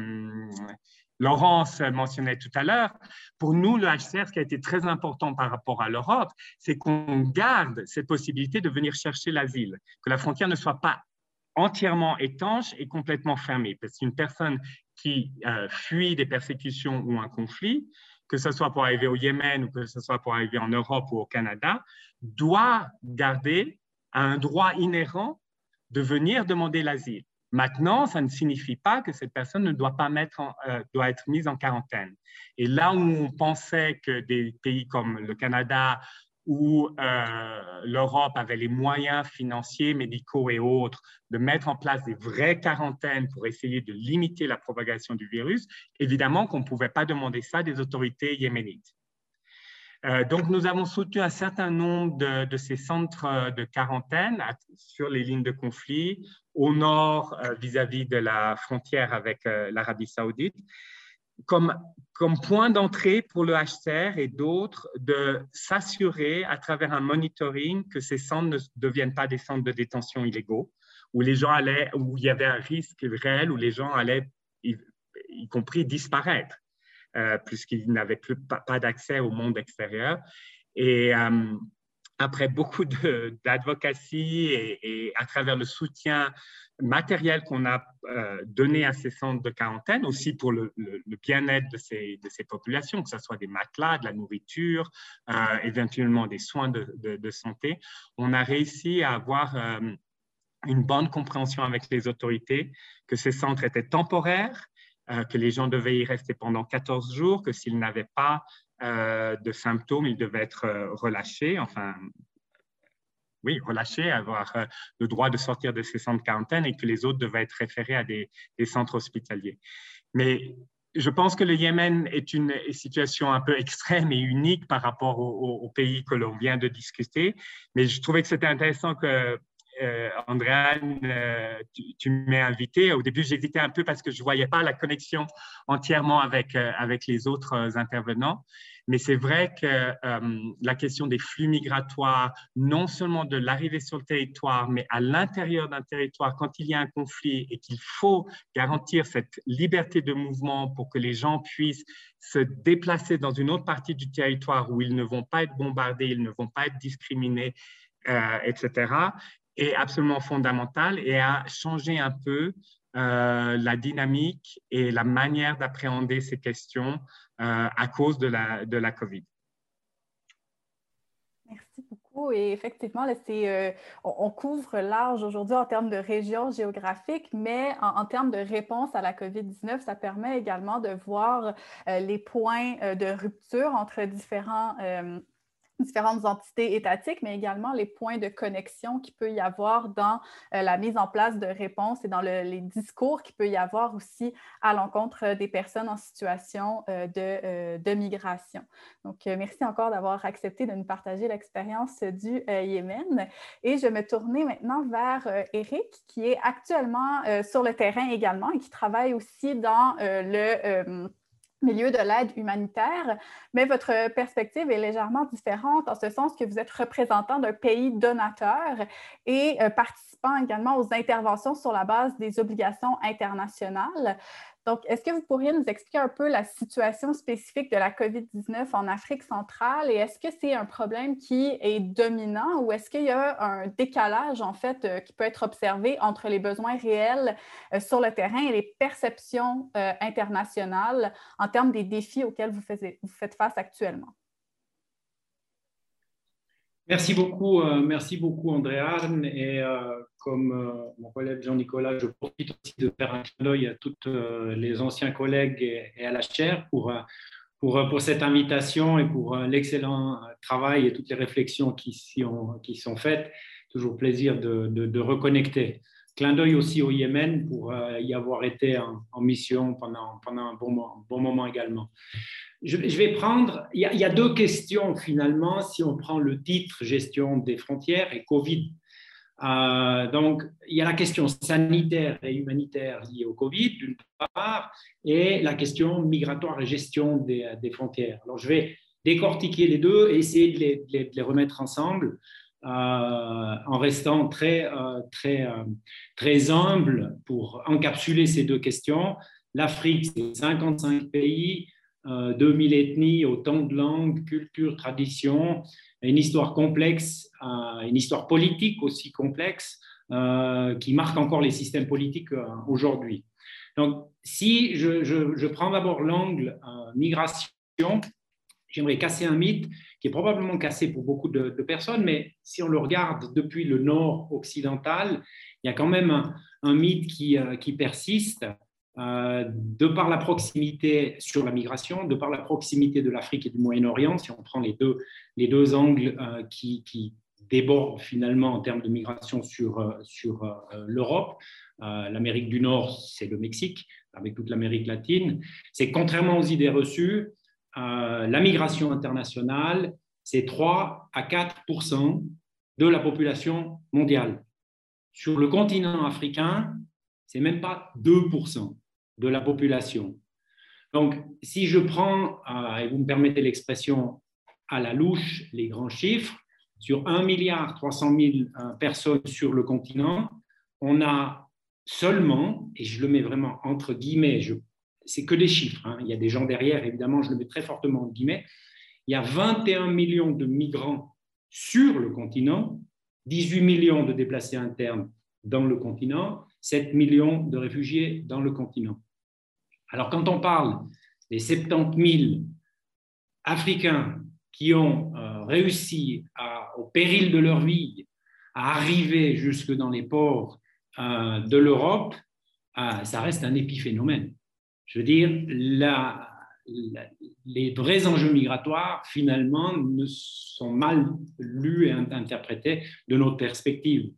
Laurence mentionnait tout à l'heure. Pour nous, le HCR, ce qui a été très important par rapport à l'Europe, c'est qu'on garde cette possibilité de venir chercher l'asile, que la frontière ne soit pas entièrement étanche et complètement fermée. Parce qu'une personne qui euh, fuit des persécutions ou un conflit, que ce soit pour arriver au Yémen ou que ce soit pour arriver en Europe ou au Canada, doit garder un droit inhérent de venir demander l'asile. Maintenant, ça ne signifie pas que cette personne ne doit pas euh, doit être mise en quarantaine. Et là où on pensait que des pays comme le Canada où euh, l'Europe avait les moyens financiers, médicaux et autres de mettre en place des vraies quarantaines pour essayer de limiter la propagation du virus, évidemment qu'on ne pouvait pas demander ça des autorités yéménites. Euh, donc, nous avons soutenu un certain nombre de, ces centres de quarantaine sur les lignes de conflit au nord vis à -vis de la frontière avec euh, l'Arabie saoudite comme, point d'entrée pour le HCR et d'autres de s'assurer à travers un monitoring que ces centres ne deviennent pas des centres de détention illégaux, où les gens allaient, où il y avait un risque réel, où les gens allaient, y, compris, disparaître, euh, puisqu'ils n'avaient plus pas, d'accès au monde extérieur. Et euh, après beaucoup d'advocacy et, à travers le soutien matériel qu'on a euh, donné à ces centres de quarantaine, aussi pour le, bien-être de ces, populations, que ce soit des matelas, de la nourriture, euh, éventuellement des soins de, de, santé, on a réussi à avoir euh, une bonne compréhension avec les autorités que ces centres étaient temporaires, que les gens devaient y rester pendant 14 jours, que s'ils n'avaient pas de symptômes, ils devaient être relâchés, enfin oui, relâchés, avoir le droit de sortir de ces centres de quarantaine et que les autres devaient être référés à des, centres hospitaliers. Mais je pense que le Yémen est une situation un peu extrême et unique par rapport au, pays que l'on vient de discuter. Mais je trouvais que c'était intéressant que euh, Andréane, euh, tu, m'as invité. Au début, j'hésitais un peu parce que je ne voyais pas la connexion entièrement avec, euh, avec les autres intervenants. Mais c'est vrai que la question des flux migratoires, non seulement de l'arrivée sur le territoire, mais à l'intérieur d'un territoire, quand il y a un conflit et qu'il faut garantir cette liberté de mouvement pour que les gens puissent se déplacer dans une autre partie du territoire où ils ne vont pas être bombardés, ils ne vont pas être discriminés, etc est absolument fondamentale et a changé un peu euh, la dynamique et la manière d'appréhender ces questions euh, à cause de la, de la COVID. Merci beaucoup. Et effectivement, euh, on, couvre large aujourd'hui en termes de région géographique, mais en, en, termes de réponse à la COVID-19, ça permet également de voir les points de rupture entre différents différentes entités étatiques, mais également les points de connexion qu'il peut y avoir dans euh, la mise en place de réponses et dans les discours qu'il peut y avoir aussi à l'encontre des personnes en situation euh, de, euh, de, migration. Donc, merci encore d'avoir accepté de nous partager l'expérience du Yémen. Et je me tournais maintenant vers Eric, qui est actuellement sur le terrain également et qui travaille aussi dans le milieu de l'aide humanitaire, mais votre perspective est légèrement différente en ce sens que vous êtes représentant d'un pays donateur et euh, participant également aux interventions sur la base des obligations internationales. Donc, est-ce que vous pourriez nous expliquer un peu la situation spécifique de la COVID-19 en Afrique centrale? Et est-ce que c'est un problème qui est dominant ou est-ce qu'il y a un décalage, en fait, euh, qui peut être observé entre les besoins réels euh, sur le terrain et les perceptions euh, internationales en termes des défis auxquels vous, vous faites face actuellement? Merci beaucoup, merci beaucoup Andréa. Et comme euh, mon collègue Jean-Nicolas, je profite aussi de faire un clin d'œil à tous euh, les anciens collègues et, à la chaire pour, euh, pour, cette invitation et pour l'excellent travail et toutes les réflexions qui, sont, faites. Toujours plaisir de, reconnecter. Clin d'œil aussi au Yémen pour y avoir été en, mission pendant, pendant un bon moment également. Je, vais prendre, il y, a, deux questions finalement, si on prend le titre gestion des frontières et Covid euh, donc, il y a la question sanitaire et humanitaire liée au Covid, d'une part, et la question migratoire et gestion des, frontières. Alors, je vais décortiquer les deux et essayer de les, de les, remettre ensemble euh, en restant très, euh, très, très humble pour encapsuler ces deux questions. L'Afrique, c'est 55 pays, 2000 ethnies, autant de langues, cultures, traditions, une histoire complexe, euh, une histoire politique aussi complexe, euh, qui marque encore les systèmes politiques euh, aujourd'hui. Donc, si je, prends d'abord l'angle migration, j'aimerais casser un mythe qui est probablement cassé pour beaucoup de, personnes, mais si on le regarde depuis le nord occidental, il y a quand même un, mythe qui, persiste euh, de par la proximité sur la migration, de par la proximité de l'Afrique et du Moyen-Orient, si on prend les deux, les deux angles euh, qui, qui, débordent finalement en termes de migration sur, euh, sur l'Europe, l'Amérique du Nord, c'est le Mexique, avec toute l'Amérique latine, c'est contrairement aux idées reçues, la migration internationale, c'est 3 à 4% de la population mondiale. Sur le continent africain, c'est même pas 2 de la population. Donc, si je prends, euh, et vous me permettez l'expression à la louche, les grands chiffres, sur 1 milliard 300 000 euh, personnes sur le continent, on a seulement, et je le mets vraiment entre guillemets, c'est que des chiffres, hein, il y a des gens derrière, évidemment, je le mets très fortement entre guillemets, il y a 21 millions de migrants sur le continent, 18 millions de déplacés internes dans le continent, 7 millions de réfugiés dans le continent. Alors, quand on parle des 70 000 Africains qui ont euh, réussi, au péril de leur vie, à arriver jusque dans les ports euh, de l'Europe, euh, ça reste un épiphénomène. Je veux dire, les vrais enjeux migratoires, finalement, ne sont mal lus et interprétés de notre perspective.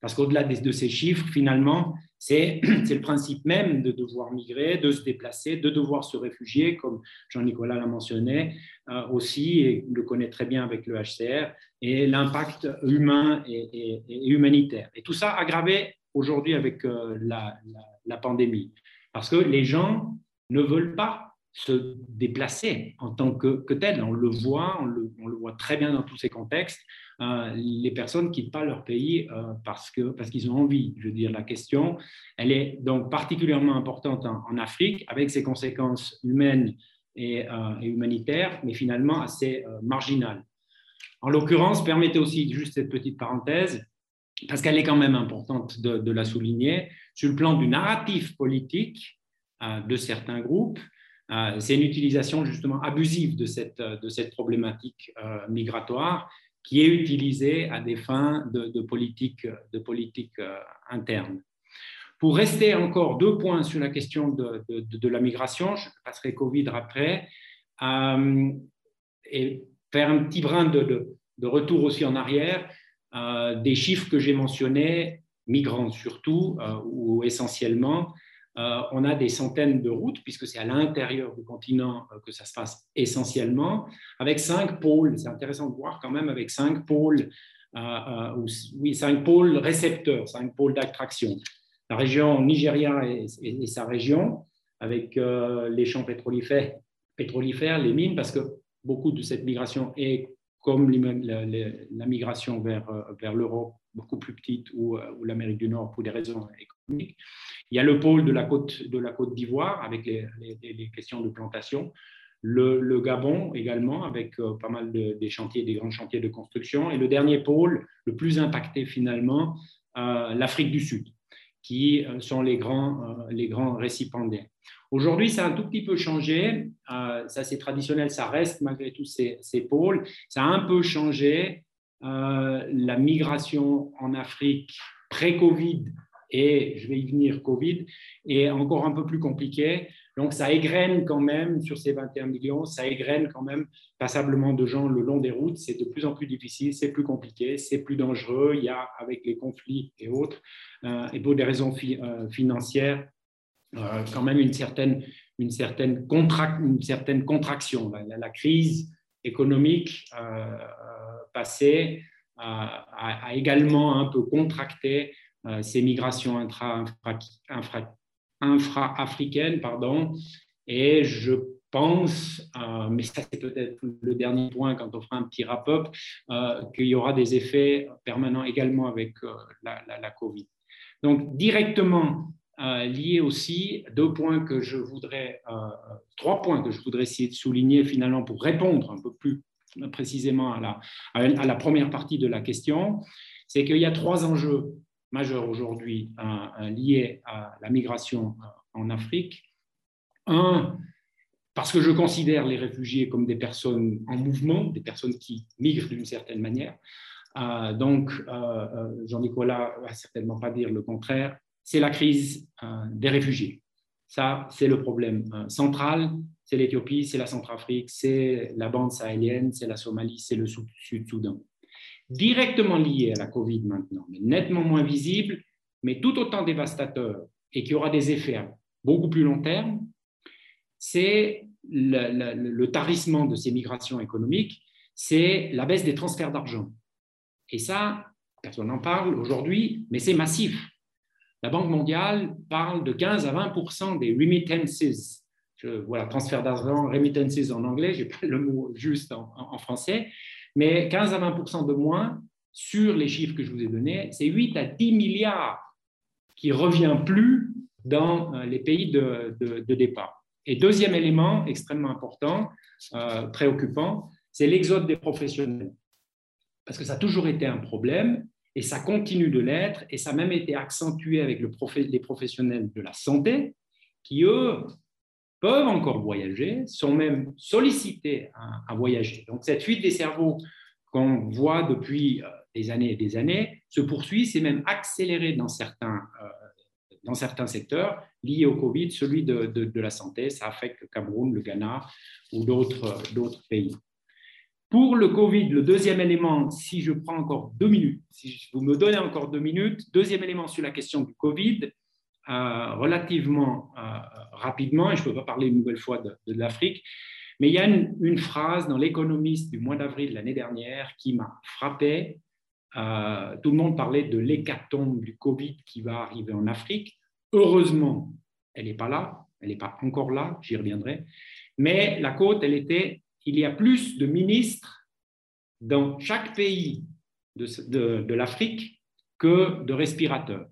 Parce qu'au-delà de, ces chiffres, finalement, c'est le principe même de devoir migrer, de se déplacer, de devoir se réfugier, comme Jean-Nicolas l'a mentionné euh, aussi, et le connaît très bien avec le HCR, et l'impact humain et, humanitaire. Et tout ça aggravé aujourd'hui avec euh, la, pandémie. Parce que les gens ne veulent pas se déplacer en tant que, que tel. On le voit, on le, voit très bien dans tous ces contextes. Euh, les personnes quittent pas leur pays euh, parce que parce qu'ils ont envie. Je veux dire, la question, elle est donc particulièrement importante en, Afrique, avec ses conséquences humaines et, euh, humanitaires, mais finalement assez marginales. En l'occurrence, permettez aussi juste cette petite parenthèse, parce qu'elle est quand même importante de, de, la souligner, sur le plan du narratif politique de certains groupes, c'est une utilisation justement abusive de cette, de cette problématique migratoire qui est utilisée à des fins de, politique, de politique euh, interne. Pour rester encore deux points sur la question de, de la migration, je passerai Covid après, et faire un petit brin de, retour aussi en arrière, des chiffres que j'ai mentionnés, migrants surtout, ou essentiellement, euh, on a des centaines de routes, puisque c'est à l'intérieur du continent euh, que ça se passe essentiellement, avec cinq pôles. C'est intéressant de voir quand même avec cinq pôles, euh, oui, cinq pôles récepteurs, cinq pôles d'attraction. La région Nigeria et, sa région, avec les champs pétrolifères, les mines, parce que beaucoup de cette migration est comme la, migration vers, vers l'Europe, beaucoup plus petite, ou, ou l'Amérique du Nord pour des raisons économiques. Il y a le pôle de la côte de la côte d'Ivoire avec les, questions de plantation, le, Gabon également avec euh, pas mal de, des chantiers, des grands chantiers de construction, et le dernier pôle, le plus impacté finalement, euh, l'Afrique du Sud, qui euh, sont les grands, les grands récipiendaires. Aujourd'hui, ça a un tout petit peu changé. ça, c'est traditionnel, ça reste malgré tout ces, pôles. Ça a un peu changé. La migration en Afrique pré-Covid et je vais y venir, Covid, est encore un peu plus compliqué. Donc, ça égrène quand même, sur ces 21 millions, ça égrène quand même passablement de gens le long des routes. C'est de plus en plus difficile, c'est plus compliqué, c'est plus dangereux. Il y a, avec les conflits et autres, euh, et pour des raisons euh, financières, euh, quand même une certaine, une certaine contraction. La, crise économique passée a, également un peu contracté euh, ces migrations infra-africaines, pardon, et je pense, euh, mais ça c'est peut-être le dernier point quand on fera un petit wrap-up, euh, qu'il y aura des effets permanents également avec la, Covid. Donc directement liés aussi, deux points que je voudrais, trois points que je voudrais essayer de souligner finalement pour répondre un peu plus précisément à la, première partie de la question, c'est qu'il y a trois enjeux majeurs aujourd'hui liés à la migration euh, en Afrique. Un, parce que je considère les réfugiés comme des personnes en mouvement, des personnes qui migrent d'une certaine manière. Euh, donc, euh, Jean-Nicolas va certainement pas dire le contraire. C'est la crise des réfugiés. Ça, c'est le problème central. C'est l'Éthiopie, c'est la Centrafrique, c'est la bande sahélienne, c'est la Somalie, c'est le Sud-Soudan directement lié à la Covid maintenant, mais nettement moins visible, mais tout autant dévastateur et qui aura des effets à beaucoup plus long terme, c'est le, tarissement de ces migrations économiques, c'est la baisse des transferts d'argent. Et ça, personne n'en parle aujourd'hui, mais c'est massif. La Banque mondiale parle de 15 à 20% des remittances. Voilà, transfert d'argent, remittances en anglais, je n'ai pas le mot juste en français, mais 15 à 20% de moins sur les chiffres que je vous ai donnés, c'est 8 à 10 milliards qui ne revient plus dans euh, les pays de, départ. Et deuxième élément extrêmement important, euh, préoccupant, c'est l'exode des professionnels. Parce que ça a toujours été un problème et ça continue de l'être et ça a même été accentué avec le les professionnels de la santé qui, eux, peuvent encore voyager, sont même sollicités à, voyager. Donc cette fuite des cerveaux qu'on voit depuis euh, des années et des années se poursuit, c'est même accéléré dans certains, euh, dans certains secteurs liés au Covid, celui de, de, la santé. Ça affecte le Cameroun, le Ghana ou d'autres pays. Pour le Covid, le deuxième élément, si je prends encore deux minutes, si vous me donnez encore deux minutes, deuxième élément sur la question du Covid, euh, relativement euh, rapidement, et je ne peux pas parler une nouvelle fois de, l'Afrique, mais il y a une, phrase dans l'économiste du mois d'avril l'année dernière qui m'a frappé. Euh, tout le monde parlait de l'hécatombe du Covid qui va arriver en Afrique. Heureusement, elle n'est pas là, elle n'est pas encore là, j'y reviendrai. Mais la côte, elle était il y a plus de ministres dans chaque pays de, l'Afrique que de respirateurs.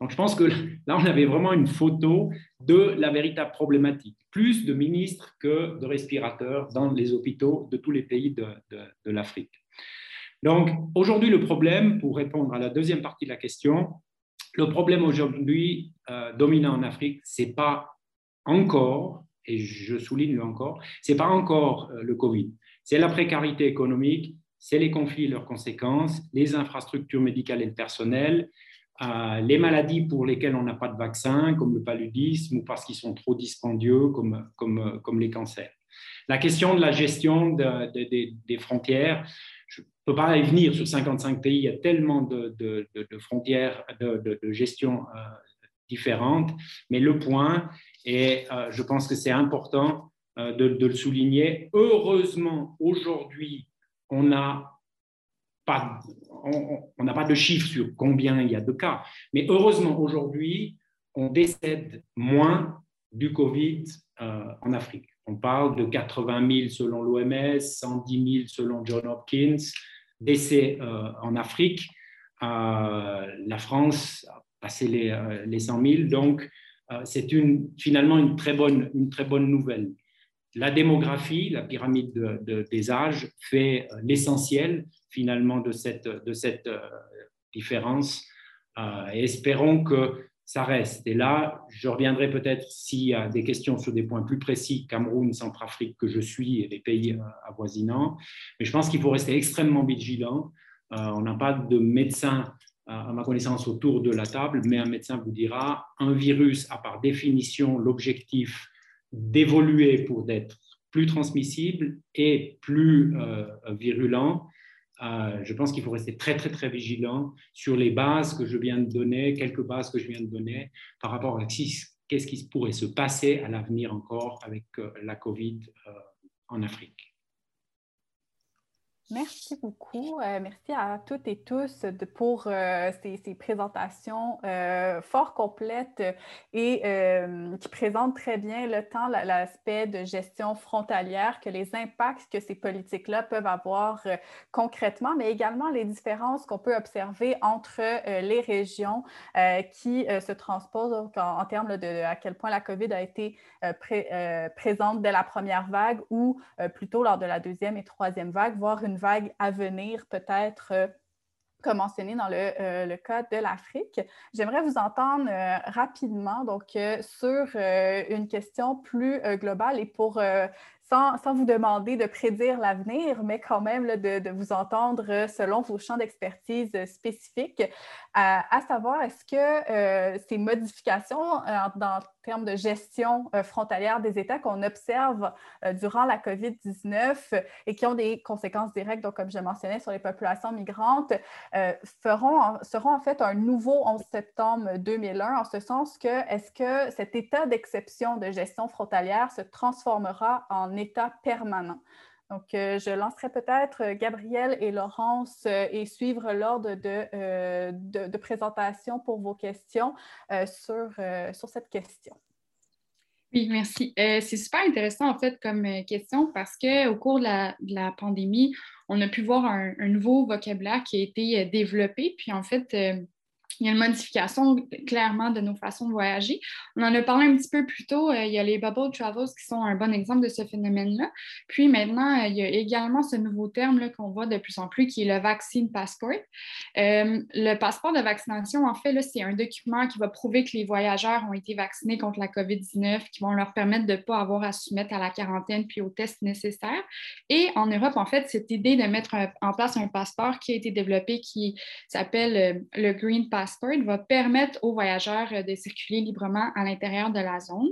Donc je pense que là, on avait vraiment une photo de la véritable problématique. Plus de ministres que de respirateurs dans les hôpitaux de tous les pays de, l'Afrique. Donc aujourd'hui, le problème, pour répondre à la deuxième partie de la question, le problème aujourd'hui euh, dominant en Afrique, ce n'est pas encore et je souligne encore, ce n'est pas encore euh, le Covid, c'est la précarité économique, c'est les conflits et leurs conséquences, les infrastructures médicales et le personnel, euh, les maladies pour lesquelles on n'a pas de vaccin, comme le paludisme, ou parce qu'ils sont trop dispendieux, comme, comme, euh, comme les cancers. La question de la gestion des frontières, je ne peux pas y venir. Sur 55 pays, il y a tellement de, frontières de, gestion différentes, mais le point, et euh, je pense que c'est important euh, de, le souligner. Heureusement, aujourd'hui, on n'a pas, on, de chiffres sur combien il y a de cas, mais heureusement, aujourd'hui, on décède moins du Covid euh, en Afrique. On parle de 80 000 selon l'OMS, 110 000 selon John Hopkins, décès en Afrique. la France a passé les, les 100 000, donc c'est une, finalement une très, bonne, une très bonne nouvelle. La démographie, la pyramide des âges, fait euh, l'essentiel finalement de cette, de cette euh, différence. et espérons que ça reste. Et là, je reviendrai peut-être s'il y a des questions sur des points plus précis, Cameroun, Centrafrique, que je suis, et les pays avoisinants. Mais je pense qu'il faut rester extrêmement vigilant. on n'a pas de médecin à ma connaissance, autour de la table, mais un médecin vous dira, un virus a par définition l'objectif d'évoluer pour être plus transmissible et plus euh, virulent. Euh, je pense qu'il faut rester très, très, très vigilant sur les bases que je viens de donner, quelques bases que je viens de donner par rapport à qu'est-ce qui pourrait se passer à l'avenir encore avec euh, la COVID en Afrique. Merci beaucoup. Euh, merci à toutes et tous de, pour euh, ces, présentations euh, fort complètes et qui présentent très bien le temps l'aspect de gestion frontalière, que les impacts que ces politiques-là peuvent avoir concrètement, mais également les différences qu'on peut observer entre les régions qui se transposent en, termes de à quel point la COVID a été présente dès la première vague ou plutôt lors de la deuxième et troisième vague, voire une vague à venir peut-être euh, comme mentionné dans le, euh, le, cas de l'Afrique. J'aimerais vous entendre euh, rapidement donc, sur une question plus globale et pour sans, vous demander de prédire l'avenir, mais quand même de, de, vous entendre selon vos champs d'expertise spécifiques, à, savoir est-ce que ces modifications dans termes de gestion euh, frontalière des États qu'on observe euh, durant la COVID-19 et qui ont des conséquences directes, donc comme je mentionnais, sur les populations migrantes, euh, seront en fait un nouveau 11 septembre 2001, en ce sens que est-ce que cet état d'exception de gestion frontalière se transformera en état permanent? Donc, je lancerai peut-être Gabriel et Laurence et suivre l'ordre de, de, présentation pour vos questions sur, sur cette question. Oui, merci. c'est super intéressant en fait comme question parce qu'au cours de la, pandémie, on a pu voir un, nouveau vocabulaire qui a été développé. Puis en fait, il y a une modification clairement de nos façons de voyager. On en a parlé un petit peu plus tôt. Euh, il y a les bubble travels qui sont un bon exemple de ce phénomène-là. Puis maintenant, euh, il y a également ce nouveau terme qu'on voit de plus en plus qui est le vaccine passport. Euh, le passeport de vaccination, en fait, c'est un document qui va prouver que les voyageurs ont été vaccinés contre la COVID-19, qui vont leur permettre de ne pas avoir à se soumettre à la quarantaine puis aux tests nécessaires. Et en Europe, en fait, cette idée de mettre en place un passeport qui a été développé qui s'appelle le Green Passport Va permettre aux voyageurs de circuler librement à l'intérieur de la zone.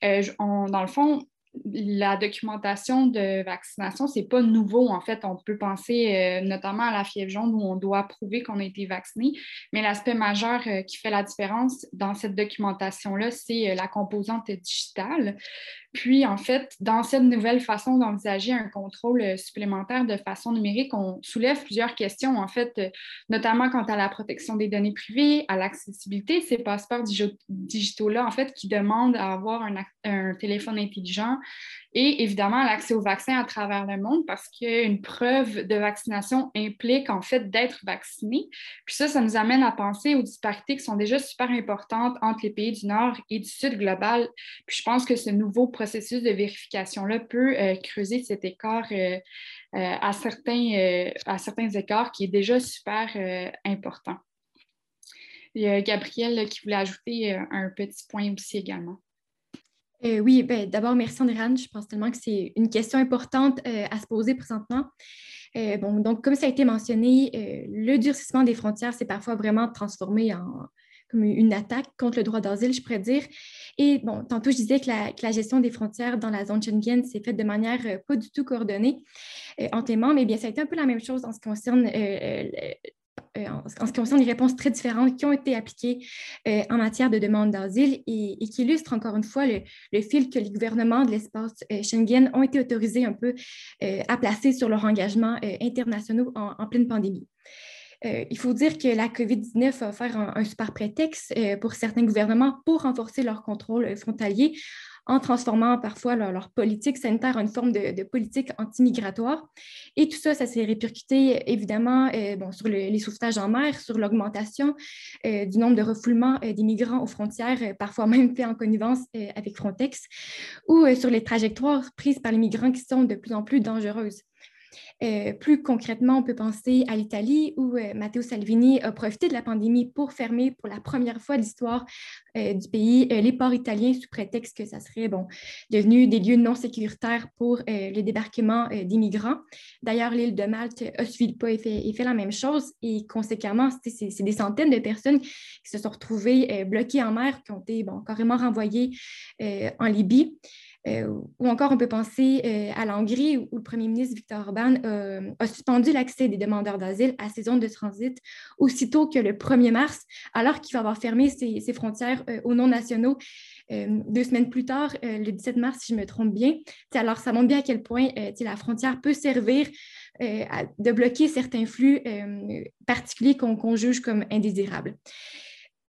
dans le fond, la documentation de vaccination, ce n'est pas nouveau. En fait, on peut penser euh, notamment à la fièvre jaune où on doit prouver qu'on a été vacciné. Mais l'aspect majeur euh, qui fait la différence dans cette documentation-là, c'est euh, la composante digitale. Puis, en fait, dans cette nouvelle façon d'envisager un contrôle supplémentaire de façon numérique, on soulève plusieurs questions, en fait, notamment quant à la protection des données privées, à l'accessibilité ces passeports digitaux-là, en fait, qui demandent à avoir un téléphone intelligent et évidemment l'accès au vaccin à travers le monde parce qu'une preuve de vaccination implique en fait d'être vacciné. Puis ça, ça nous amène à penser aux disparités qui sont déjà super importantes entre les pays du Nord et du Sud global. Puis je pense que ce nouveau processus de vérification-là peut euh, creuser cet écart euh, euh, à, certains, à certains écarts qui est déjà super important. Il y a Gabriel qui voulait ajouter un petit point aussi également. Euh, oui, ben, d'abord, merci Andréane. Je pense tellement que c'est une question importante euh, à se poser présentement. Euh, bon, donc, comme ça a été mentionné, le durcissement des frontières s'est parfois vraiment transformé en comme une attaque contre le droit d'asile, je pourrais dire. Et bon, tantôt, je disais que la, gestion des frontières dans la zone Schengen s'est faite de manière pas du tout coordonnée entre les. Mais bien, ça a été un peu la même chose en ce qui concerne en, ce qui concerne les réponses très différentes qui ont été appliquées euh, en matière de demande d'asile et, qui illustrent encore une fois le, fil que les gouvernements de l'espace euh, Schengen ont été autorisés un peu à placer sur leurs engagements internationaux en, pleine pandémie. il faut dire que la COVID-19 a offert un super prétexte pour certains gouvernements pour renforcer leur contrôle frontalier en transformant parfois leur, politique sanitaire en une forme de, politique anti-migratoire. Et tout ça, ça s'est répercuté évidemment euh, bon, sur les sauvetages en mer, sur l'augmentation euh, du nombre de refoulements euh, des migrants aux frontières, parfois même fait en connivence avec Frontex, ou sur les trajectoires prises par les migrants qui sont de plus en plus dangereuses. Euh, plus concrètement, on peut penser à l'Italie où euh, Matteo Salvini a profité de la pandémie pour fermer pour la première fois de l'histoire euh, du pays les ports italiens sous prétexte que ça serait bon, devenu des lieux non sécuritaires pour le débarquement des migrants. D'ailleurs, l'île de Malte a suivi le pas et fait, fait la même chose et conséquemment, c'est des centaines de personnes qui se sont retrouvées bloquées en mer, qui ont été bon, carrément renvoyées en Libye. Euh, ou encore, on peut penser euh, à la Hongrie où, le premier ministre Viktor Orban euh, a suspendu l'accès des demandeurs d'asile à ces zones de transit aussitôt que le 1er mars, alors qu'il va avoir fermé ses, frontières aux non-nationaux deux semaines plus tard, le 17 mars, si je me trompe bien. alors, ça montre bien à quel point la frontière peut servir de bloquer certains flux particuliers qu'on juge comme indésirables.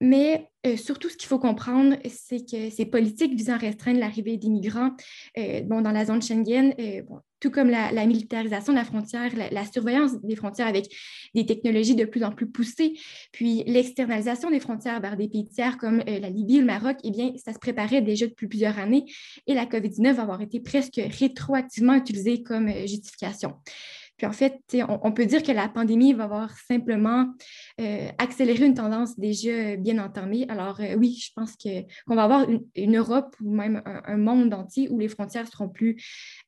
Mais euh, surtout, ce qu'il faut comprendre, c'est que ces politiques visant à restreindre l'arrivée des migrants euh, bon, dans la zone Schengen, euh, tout comme la, militarisation de la frontière, la, surveillance des frontières avec des technologies de plus en plus poussées, puis l'externalisation des frontières vers des pays tiers comme la Libye le Maroc, eh bien, ça se préparait déjà depuis plusieurs années et la COVID-19 va avoir été presque rétroactivement utilisée comme justification. En fait, on, peut dire que la pandémie va avoir simplement euh, accéléré une tendance déjà bien entamée. Alors euh, oui, je pense qu'on va avoir une, Europe ou même un, monde entier où les frontières seront plus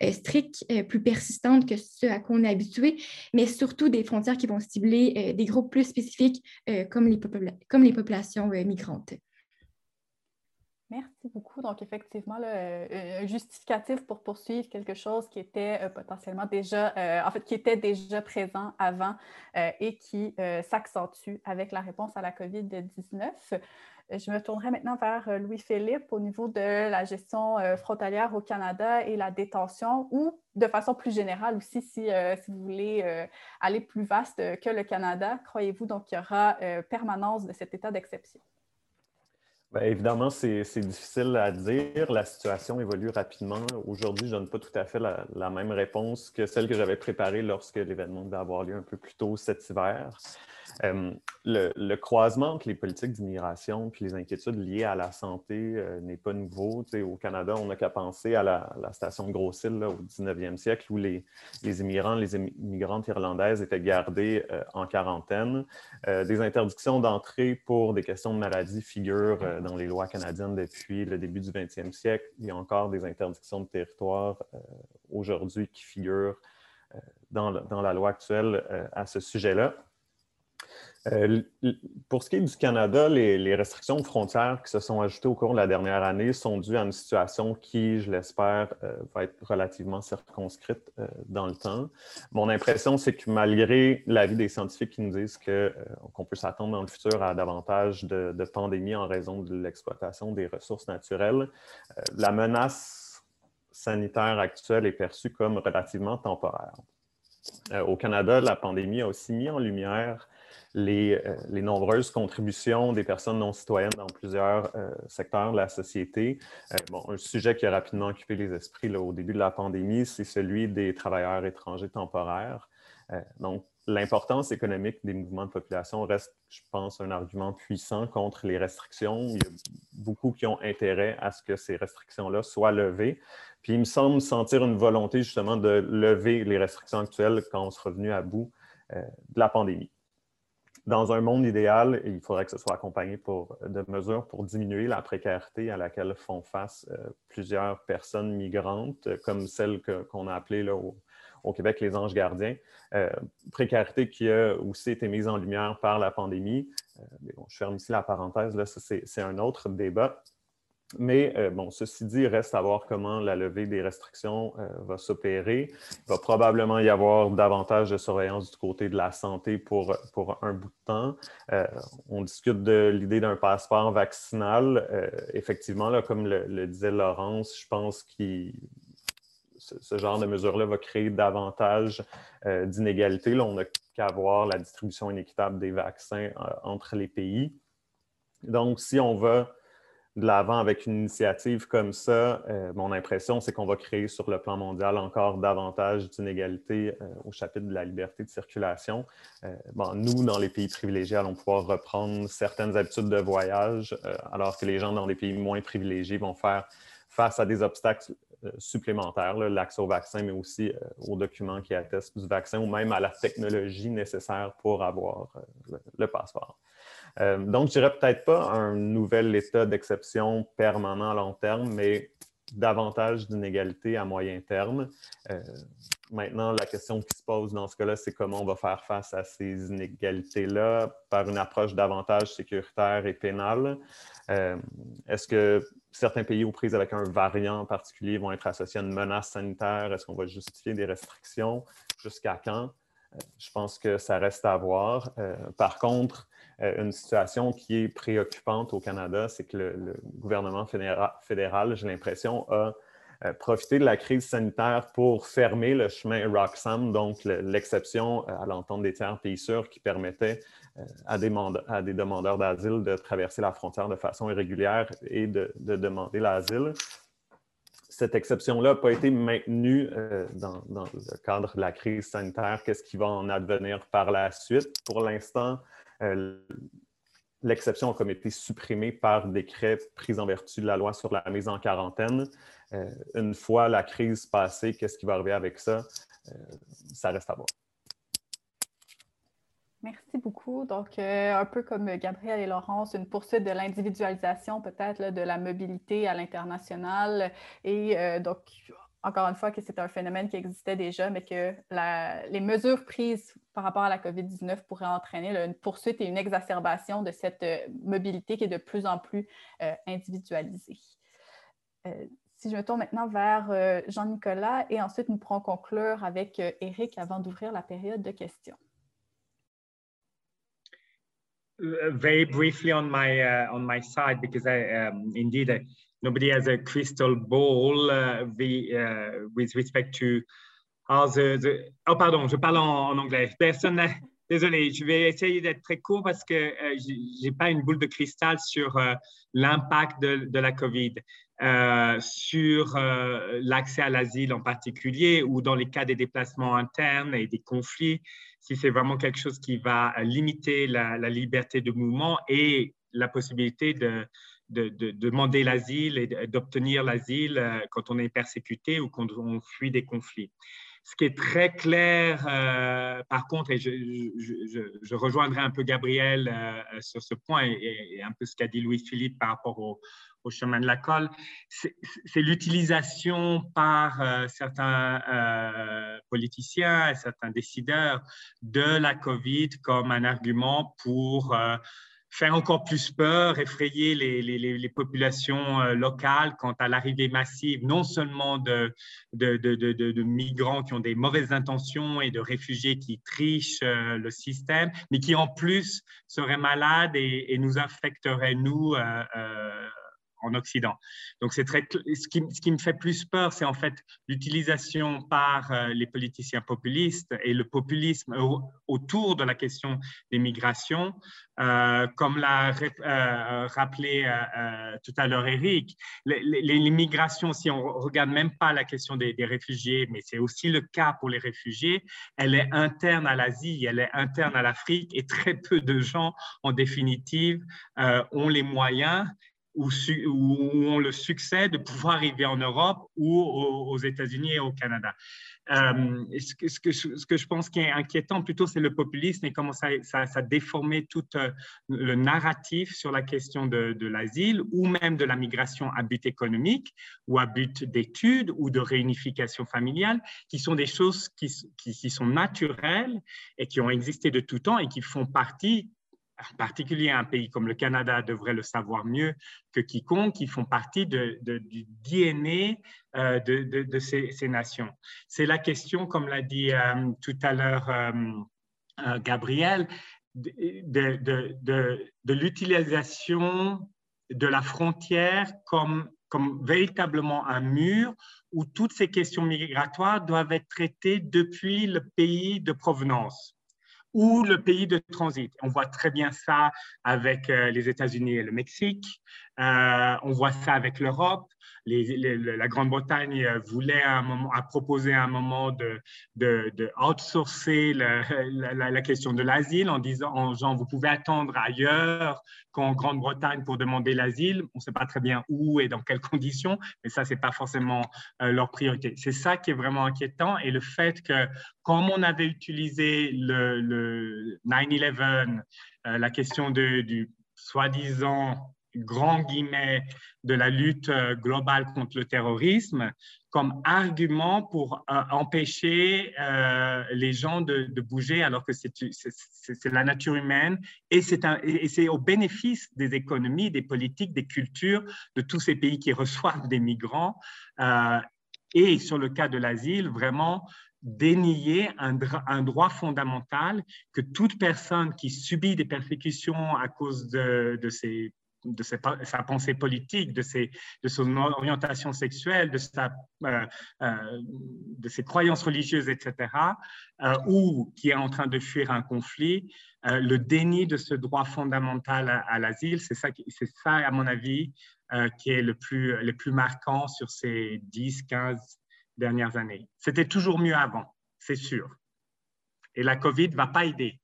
euh, strictes, plus persistantes que ce à quoi on est habitué, mais surtout des frontières qui vont cibler des groupes plus spécifiques comme les, comme les populations migrantes. Merci beaucoup. Donc, effectivement, euh, un justificatif pour poursuivre quelque chose qui était euh, potentiellement déjà, euh, en fait, qui était déjà présent avant et qui s'accentue avec la réponse à la COVID-19. Je me tournerai maintenant vers Louis-Philippe au niveau de la gestion frontalière au Canada et la détention ou de façon plus générale aussi, si, si vous voulez aller plus vaste que le Canada. Croyez-vous donc qu'il y aura permanence de cet état d'exception? Bien, évidemment, c'est difficile à dire. La situation évolue rapidement. Aujourd'hui, je donne pas tout à fait la, la même réponse que celle que j'avais préparée lorsque l'événement devait avoir lieu un peu plus tôt cet hiver. Euh, le, croisement entre les politiques d'immigration et les inquiétudes liées à la santé euh, n'est pas nouveau. au Canada, on n'a qu'à penser à la, station de Gros-Île au 19e siècle où les, immigrants, les immigrantes irlandaises étaient gardées euh, en quarantaine. des interdictions d'entrée pour des questions de maladie figurent dans les lois canadiennes depuis le début du 20e siècle. Il y a encore des interdictions de territoire aujourd'hui qui figurent dans, la loi actuelle à ce sujet-là. Euh, pour ce qui est du Canada, les, restrictions de frontières qui se sont ajoutées au cours de la dernière année sont dues à une situation qui, je l'espère, euh, va être relativement circonscrite euh, dans le temps. Mon impression, c'est que malgré l'avis des scientifiques qui nous disent qu'on peut s'attendre dans le futur à davantage de, de pandémies en raison de l'exploitation des ressources naturelles, la menace sanitaire actuelle est perçue comme relativement temporaire. au Canada, la pandémie a aussi mis en lumière euh, les, nombreuses contributions des personnes non citoyennes dans plusieurs euh, secteurs de la société. Euh, bon, un sujet qui a rapidement occupé les esprits au début de la pandémie, c'est celui des travailleurs étrangers temporaires. donc, l'importance économique des mouvements de population reste, je pense, un argument puissant contre les restrictions. Il y a beaucoup qui ont intérêt à ce que ces restrictions-là soient levées. Puis il me semble sentir une volonté justement de lever les restrictions actuelles quand on sera venu à bout de la pandémie dans un monde idéal, il faudrait que ce soit accompagné de mesures pour diminuer la précarité à laquelle font face euh, plusieurs personnes migrantes, comme celle qu'on a appelée au, Québec les anges gardiens. Euh, précarité qui a aussi été mise en lumière par la pandémie. Euh, je ferme ici la parenthèse, là, c'est un autre débat. Mais euh, bon, ceci dit, il reste à voir comment la levée des restrictions euh, va s'opérer. Il va probablement y avoir davantage de surveillance du côté de la santé pour, pour un bout de temps. Euh, on discute de l'idée d'un passeport vaccinal. effectivement, là, comme le, disait Laurence, je pense que ce, genre de mesure-là va créer davantage d'inégalités. On n'a qu'à voir la distribution inéquitable des vaccins entre les pays. Donc, si on va de l'avant avec une initiative comme ça, euh, mon impression, c'est qu'on va créer sur le plan mondial encore davantage d'inégalités euh, au chapitre de la liberté de circulation. Euh, nous, dans les pays privilégiés, allons pouvoir reprendre certaines habitudes de voyage, alors que les gens dans les pays moins privilégiés vont faire face à des obstacles supplémentaires, l'accès au vaccin, mais aussi aux documents qui attestent du vaccin ou même à la technologie nécessaire pour avoir le passeport. Euh, donc, je dirais peut-être pas un nouvel état d'exception permanent à long terme, mais davantage d'inégalités à moyen terme. Euh, maintenant, la question qui se pose dans ce cas-là, c'est comment on va faire face à ces inégalités-là par une approche davantage sécuritaire et pénale. Euh, est-ce que certains pays aux prises avec un variant particulier vont être associés à une menace sanitaire? Est-ce qu'on va justifier des restrictions? Jusqu'à quand? je pense que ça reste à voir. par contre, une situation qui est préoccupante au Canada, c'est que le, gouvernement fédéral, j'ai l'impression, a euh, profité de la crise sanitaire pour fermer le chemin Roxham, donc l'exception euh, à l'entente des tiers pays sûrs qui permettait à des, demandeurs d'asile de traverser la frontière de façon irrégulière et de, demander l'asile cette exception-là n'a pas été maintenue dans, le cadre de la crise sanitaire. Qu'est-ce qui va en advenir par la suite? Pour l'instant, euh, l'exception a comme été supprimée par décret pris en vertu de la loi sur la mise en quarantaine. Euh, une fois la crise passée, qu'est-ce qui va arriver avec ça? Euh, ça reste à voir. Merci beaucoup. Donc, un peu comme Gabriel et Laurence, une poursuite de l'individualisation peut-être de la mobilité à l'international. Et donc, encore une fois, que c'est un phénomène qui existait déjà, mais que les mesures prises par rapport à la COVID-19 pourraient entraîner une poursuite et une exacerbation de cette euh, mobilité qui est de plus en plus euh, individualisée. Euh, si je me tourne maintenant vers Jean-Nicolas et ensuite nous pourrons conclure avec Eric avant d'ouvrir la période de questions. very briefly on my uh, on my side because I um, indeed nobody has a crystal ball uh, the, uh, with respect to how the, oh pardon je parle en, anglais. Personne désolé je vais essayer d'être très court parce que euh, j'ai pas une boule de cristal sur euh, l'impact de, la Covid. Euh, sur l'accès à l'asile en particulier ou dans les cas des déplacements internes et des conflits si c'est vraiment quelque chose qui va limiter la liberté de mouvement et la possibilité de, de, demander l'asile et d'obtenir l'asile euh, quand on est persécuté ou quand on fuit des conflits. Ce qui est très clair, euh, par contre, et je, rejoindrai un peu Gabriel euh, sur ce point et, un peu ce qu'a dit Louis-Philippe par rapport au, au chemin de la colle, c'est l'utilisation par certains politiciens et certains décideurs de la COVID comme un argument pour faire encore plus peur, effrayer les, populations locales quant à l'arrivée massive, non seulement de, migrants qui ont des mauvaises intentions et de réfugiés qui trichent le système, mais qui en plus seraient malades et, nous affecteraient, nous, en Occident. Donc, ce qui, me fait plus peur, c'est en fait l'utilisation par euh, les politiciens populistes et le populisme autour de la question des migrations, euh, comme l'a euh, rappelé tout à l'heure Eric. Les, migrations, si on regarde même pas la question des réfugiés, mais c'est aussi le cas pour les réfugiés, elle est interne à l'Asie, elle est interne à l'Afrique et très peu de gens, en définitive, ont les moyens où, ont le succès de pouvoir arriver en Europe ou aux, États-Unis et au Canada. Euh, ce, que, je pense qui est inquiétant plutôt, c'est le populisme et comment ça, ça, déformé tout euh, le narratif sur la question de, l'asile ou même de la migration à but économique ou à but d'études ou de réunification familiale, qui sont des choses qui sont naturelles et qui ont existé de tout temps et qui font partie en particulier un pays comme le Canada devrait le savoir mieux que quiconque, qui font partie du DNA euh, de, ces, nations. C'est la question, comme l'a dit euh, tout à l'heure euh, Gabriel, de, l'utilisation de la frontière comme véritablement un mur où toutes ces questions migratoires doivent être traitées depuis le pays de provenance ou le pays de transit. On voit très bien ça avec euh, les États-Unis et le Mexique. Euh, on voit ça avec l'Europe la Grande-Bretagne euh, voulait un moment, a proposé à un moment de, de, de outsourcer la, question de l'asile en disant, en genre, vous pouvez attendre ailleurs qu'en Grande-Bretagne pour demander l'asile. On ne sait pas très bien où et dans quelles conditions, mais ça, c'est pas forcément euh, leur priorité. C'est ça qui est vraiment inquiétant et le fait que, comme on avait utilisé le, 9-11, euh, la question de, du soi-disant grand guillemets, de la lutte euh, globale contre le terrorisme comme argument pour euh, empêcher euh, les gens de, bouger alors que c'est la nature humaine et c'est au bénéfice des économies, des politiques, des cultures de tous ces pays qui reçoivent des migrants. et sur le cas de l'asile, vraiment dénier un, droit fondamental que toute personne qui subit des persécutions à cause de, de ces de sa, pensée politique, de, ses, son orientation sexuelle, de, euh, euh, ses croyances religieuses, etc., euh, ou qui est en train de fuir un conflit, le déni de ce droit fondamental à, l'asile, c'est ça, c'est ça, à mon avis, qui est le plus, le plus marquant sur ces 10, 15 dernières années. C'était toujours mieux avant, c'est sûr. Et la COVID ne va pas aider.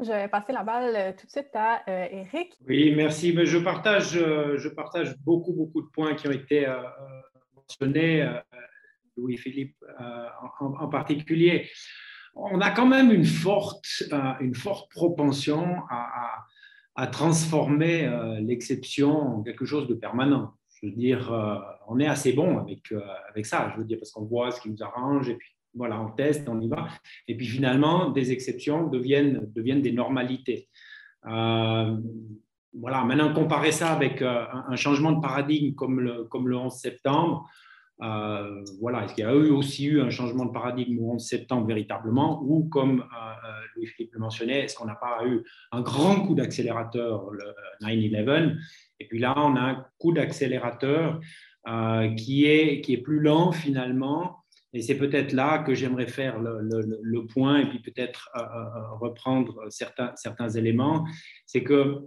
Je vais passer la balle euh, tout de suite à euh, Eric. Oui, merci. Mais je, partage, euh, je partage beaucoup, beaucoup de points qui ont été mentionnés, Louis-Philippe en, particulier. On a quand même une forte, une forte propension à, à, transformer l'exception en quelque chose de permanent. Je veux dire, on est assez bon avec, avec ça, je veux dire, parce qu'on voit ce qui nous arrange et puis voilà, on teste, on y va. Et puis finalement, des exceptions deviennent, des normalités. Euh, voilà, maintenant, comparer ça avec euh, un changement de paradigme comme le, comme le 11 septembre, euh, voilà, est-ce qu'il y a eu aussi eu un changement de paradigme au 11 septembre véritablement Ou comme Louis-Philippe le mentionnait, est-ce qu'on n'a pas eu un grand coup d'accélérateur, le 9-11 Et puis là, on a un coup d'accélérateur qui est plus lent finalement et c'est peut-être là que j'aimerais faire le, point et puis peut-être euh, euh, euh, reprendre certains, certains éléments. C'est que,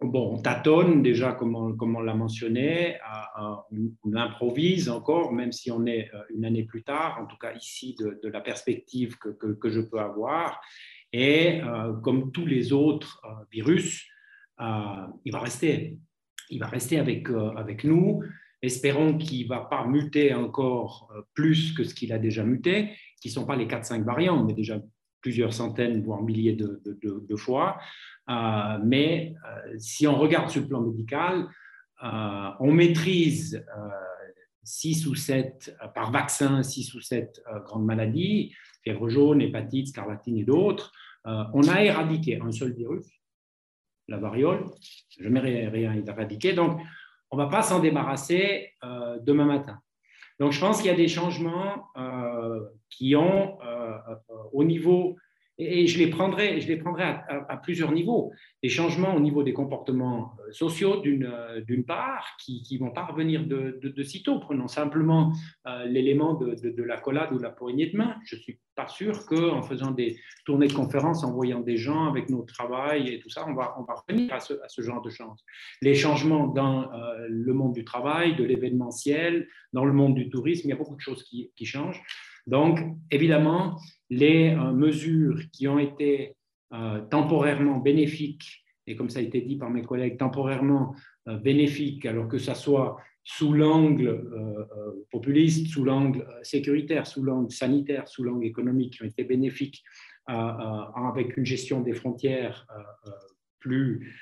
bon, on tâtonne déjà, comme on, l'a mentionné, on, improvise encore, même si on est une année plus tard, en tout cas ici, de, de la perspective que, que, que, je peux avoir. Et comme tous les autres virus, il va rester. Il va rester avec, avec nous. Espérons qu'il ne va pas muter encore euh, plus que ce qu'il a déjà muté, qui ne sont pas les 4-5 variants, mais déjà plusieurs centaines, voire milliers de, fois. mais si on regarde sur le plan médical, on maîtrise 6 ou 7, par vaccin, 6 ou 7 grandes maladies, fièvre jaune, hépatite, scarlatine et d'autres. on a éradiqué un seul virus, la variole, jamais rien éradiqué. Donc, on ne va pas s'en débarrasser demain matin. Donc, je pense qu'il y a des changements euh, qui ont, euh, euh, au niveau et je les prendrai, je les prendrai à, plusieurs niveaux. Des changements au niveau des comportements euh, sociaux, d'une euh, part, qui ne vont pas revenir de, de, sitôt. Prenons simplement euh, l'élément de, de, la collade ou de la poignée de main. Je ne suis pas sûr qu'en faisant des tournées de conférences, en voyant des gens avec nos travail et tout ça, on va, on va revenir à ce, à ce genre de choses. Les changements dans le monde du travail, de l'événementiel, dans le monde du tourisme, il y a beaucoup de choses qui, qui changent. Donc, évidemment, les euh, mesures qui ont été euh, temporairement bénéfiques, et comme ça a été dit par mes collègues, temporairement euh, bénéfiques, alors que ça soit sous l'angle populiste, sous l'angle sécuritaire, sous l'angle sanitaire, sous l'angle économique, qui ont été bénéfiques avec une gestion des frontières plus,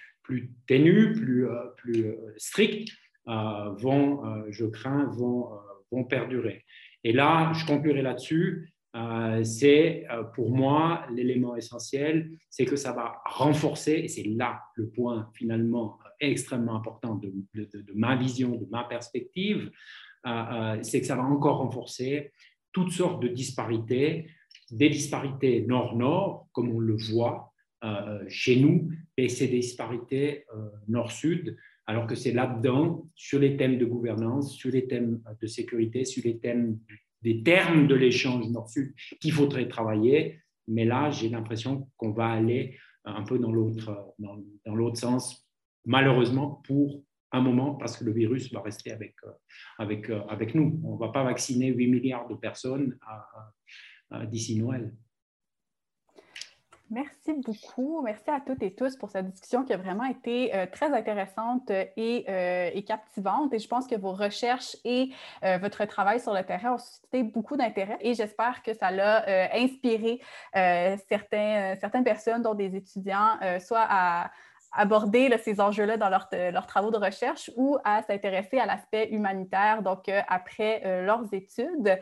ténue, plus, plus stricte, vont, je crains, vont, vont perdurer. Et là, je conclurai là-dessus. Euh, c'est euh, pour moi l'élément essentiel, c'est que ça va renforcer, et c'est là le point finalement extrêmement important de, ma vision, de ma perspective, euh, c'est que ça va encore renforcer toutes sortes de disparités, des disparités nord-nord, comme on le voit chez nous, et des disparités nord-sud, alors que c'est là-dedans, sur les thèmes de gouvernance, sur les thèmes de sécurité, sur les thèmes des termes de l'échange nord-sud qu'il faudrait travailler. Mais là, j'ai l'impression qu'on va aller un peu dans l'autre, dans, sens, malheureusement, pour un moment, parce que le virus va rester avec, avec, avec nous. On ne va pas vacciner 8 milliards de personnes d'ici Noël. Merci beaucoup. Merci à toutes et tous pour cette discussion qui a vraiment été euh, très intéressante et, euh, et, captivante. Et je pense que vos recherches et euh, votre travail sur le terrain ont suscité beaucoup d'intérêt. Et j'espère que ça l'a inspiré certaines personnes, dont des étudiants, soit à aborder ces enjeux-là dans leurs travaux de recherche ou à s'intéresser à l'aspect humanitaire, donc après leurs études.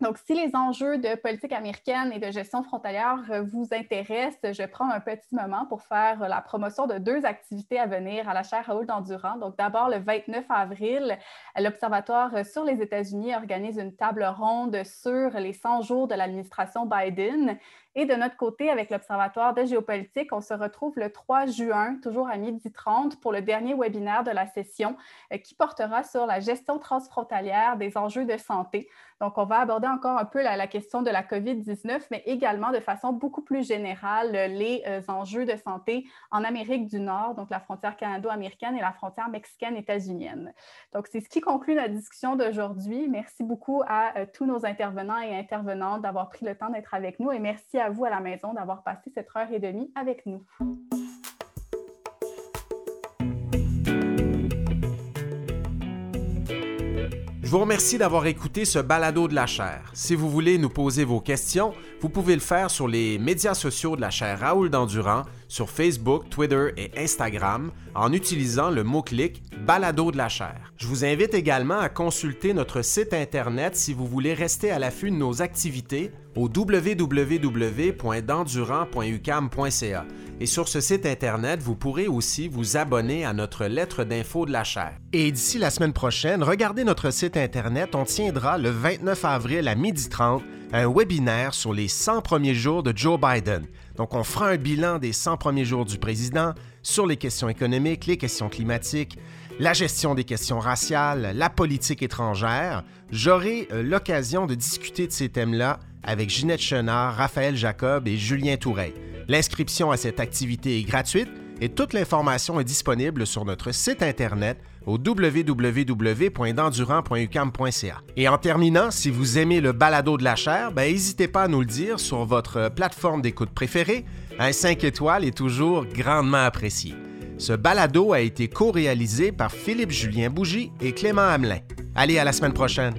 Donc, si les enjeux de politique américaine et de gestion frontalière euh, vous intéressent, je prends un petit moment pour faire la promotion de deux activités à venir à la chaire Raoul d'Endurant. Donc, d'abord, le 29 avril, l'Observatoire sur les États-Unis organise une table ronde sur les 100 jours de l'administration Biden. Et de notre côté, avec l'Observatoire de géopolitique, on se retrouve le 3 juin, toujours à midi 30, pour le dernier webinaire de la session euh, qui portera sur la gestion transfrontalière des enjeux de santé. Donc, on va aborder encore un peu la, question de la COVID-19, mais également de façon beaucoup plus générale les euh, enjeux de santé en Amérique du Nord, donc la frontière canado-américaine et la frontière mexicaine-états-unienne. Donc, c'est ce qui conclut notre discussion d'aujourd'hui. Merci beaucoup à euh, tous nos intervenants et intervenantes d'avoir pris le temps d'être avec nous et merci à vous à la maison d'avoir passé cette heure et demie avec nous. Je vous remercie d'avoir écouté ce balado de la chaire. Si vous voulez nous poser vos questions, vous pouvez le faire sur les médias sociaux de la chaire Raoul Dandurand, sur Facebook, Twitter et Instagram, en utilisant le mot-clic Balado de la chaire. Je vous invite également à consulter notre site Internet si vous voulez rester à l'affût de nos activités au www.dendurant.ucam.ca. Et sur ce site Internet, vous pourrez aussi vous abonner à notre lettre d'info de la chaire. Et d'ici la semaine prochaine, regardez notre site Internet. On tiendra le 29 avril à 12h30 un webinaire sur les 100 premiers jours de Joe Biden. Donc, on fera un bilan des 100 premiers jours du président sur les questions économiques, les questions climatiques, la gestion des questions raciales, la politique étrangère. J'aurai euh, l'occasion de discuter de ces thèmes-là avec Ginette Chenard, Raphaël Jacob et Julien Touret. L'inscription à cette activité est gratuite et toute l'information est disponible sur notre site Internet au www.dendurant.ucam.ca. Et en terminant, si vous aimez le balado de la chair, ben, n'hésitez pas à nous le dire sur votre plateforme d'écoute préférée. Un 5 étoiles est toujours grandement apprécié. Ce balado a été co-réalisé par Philippe-Julien Bougie et Clément Hamelin. Allez, à la semaine prochaine!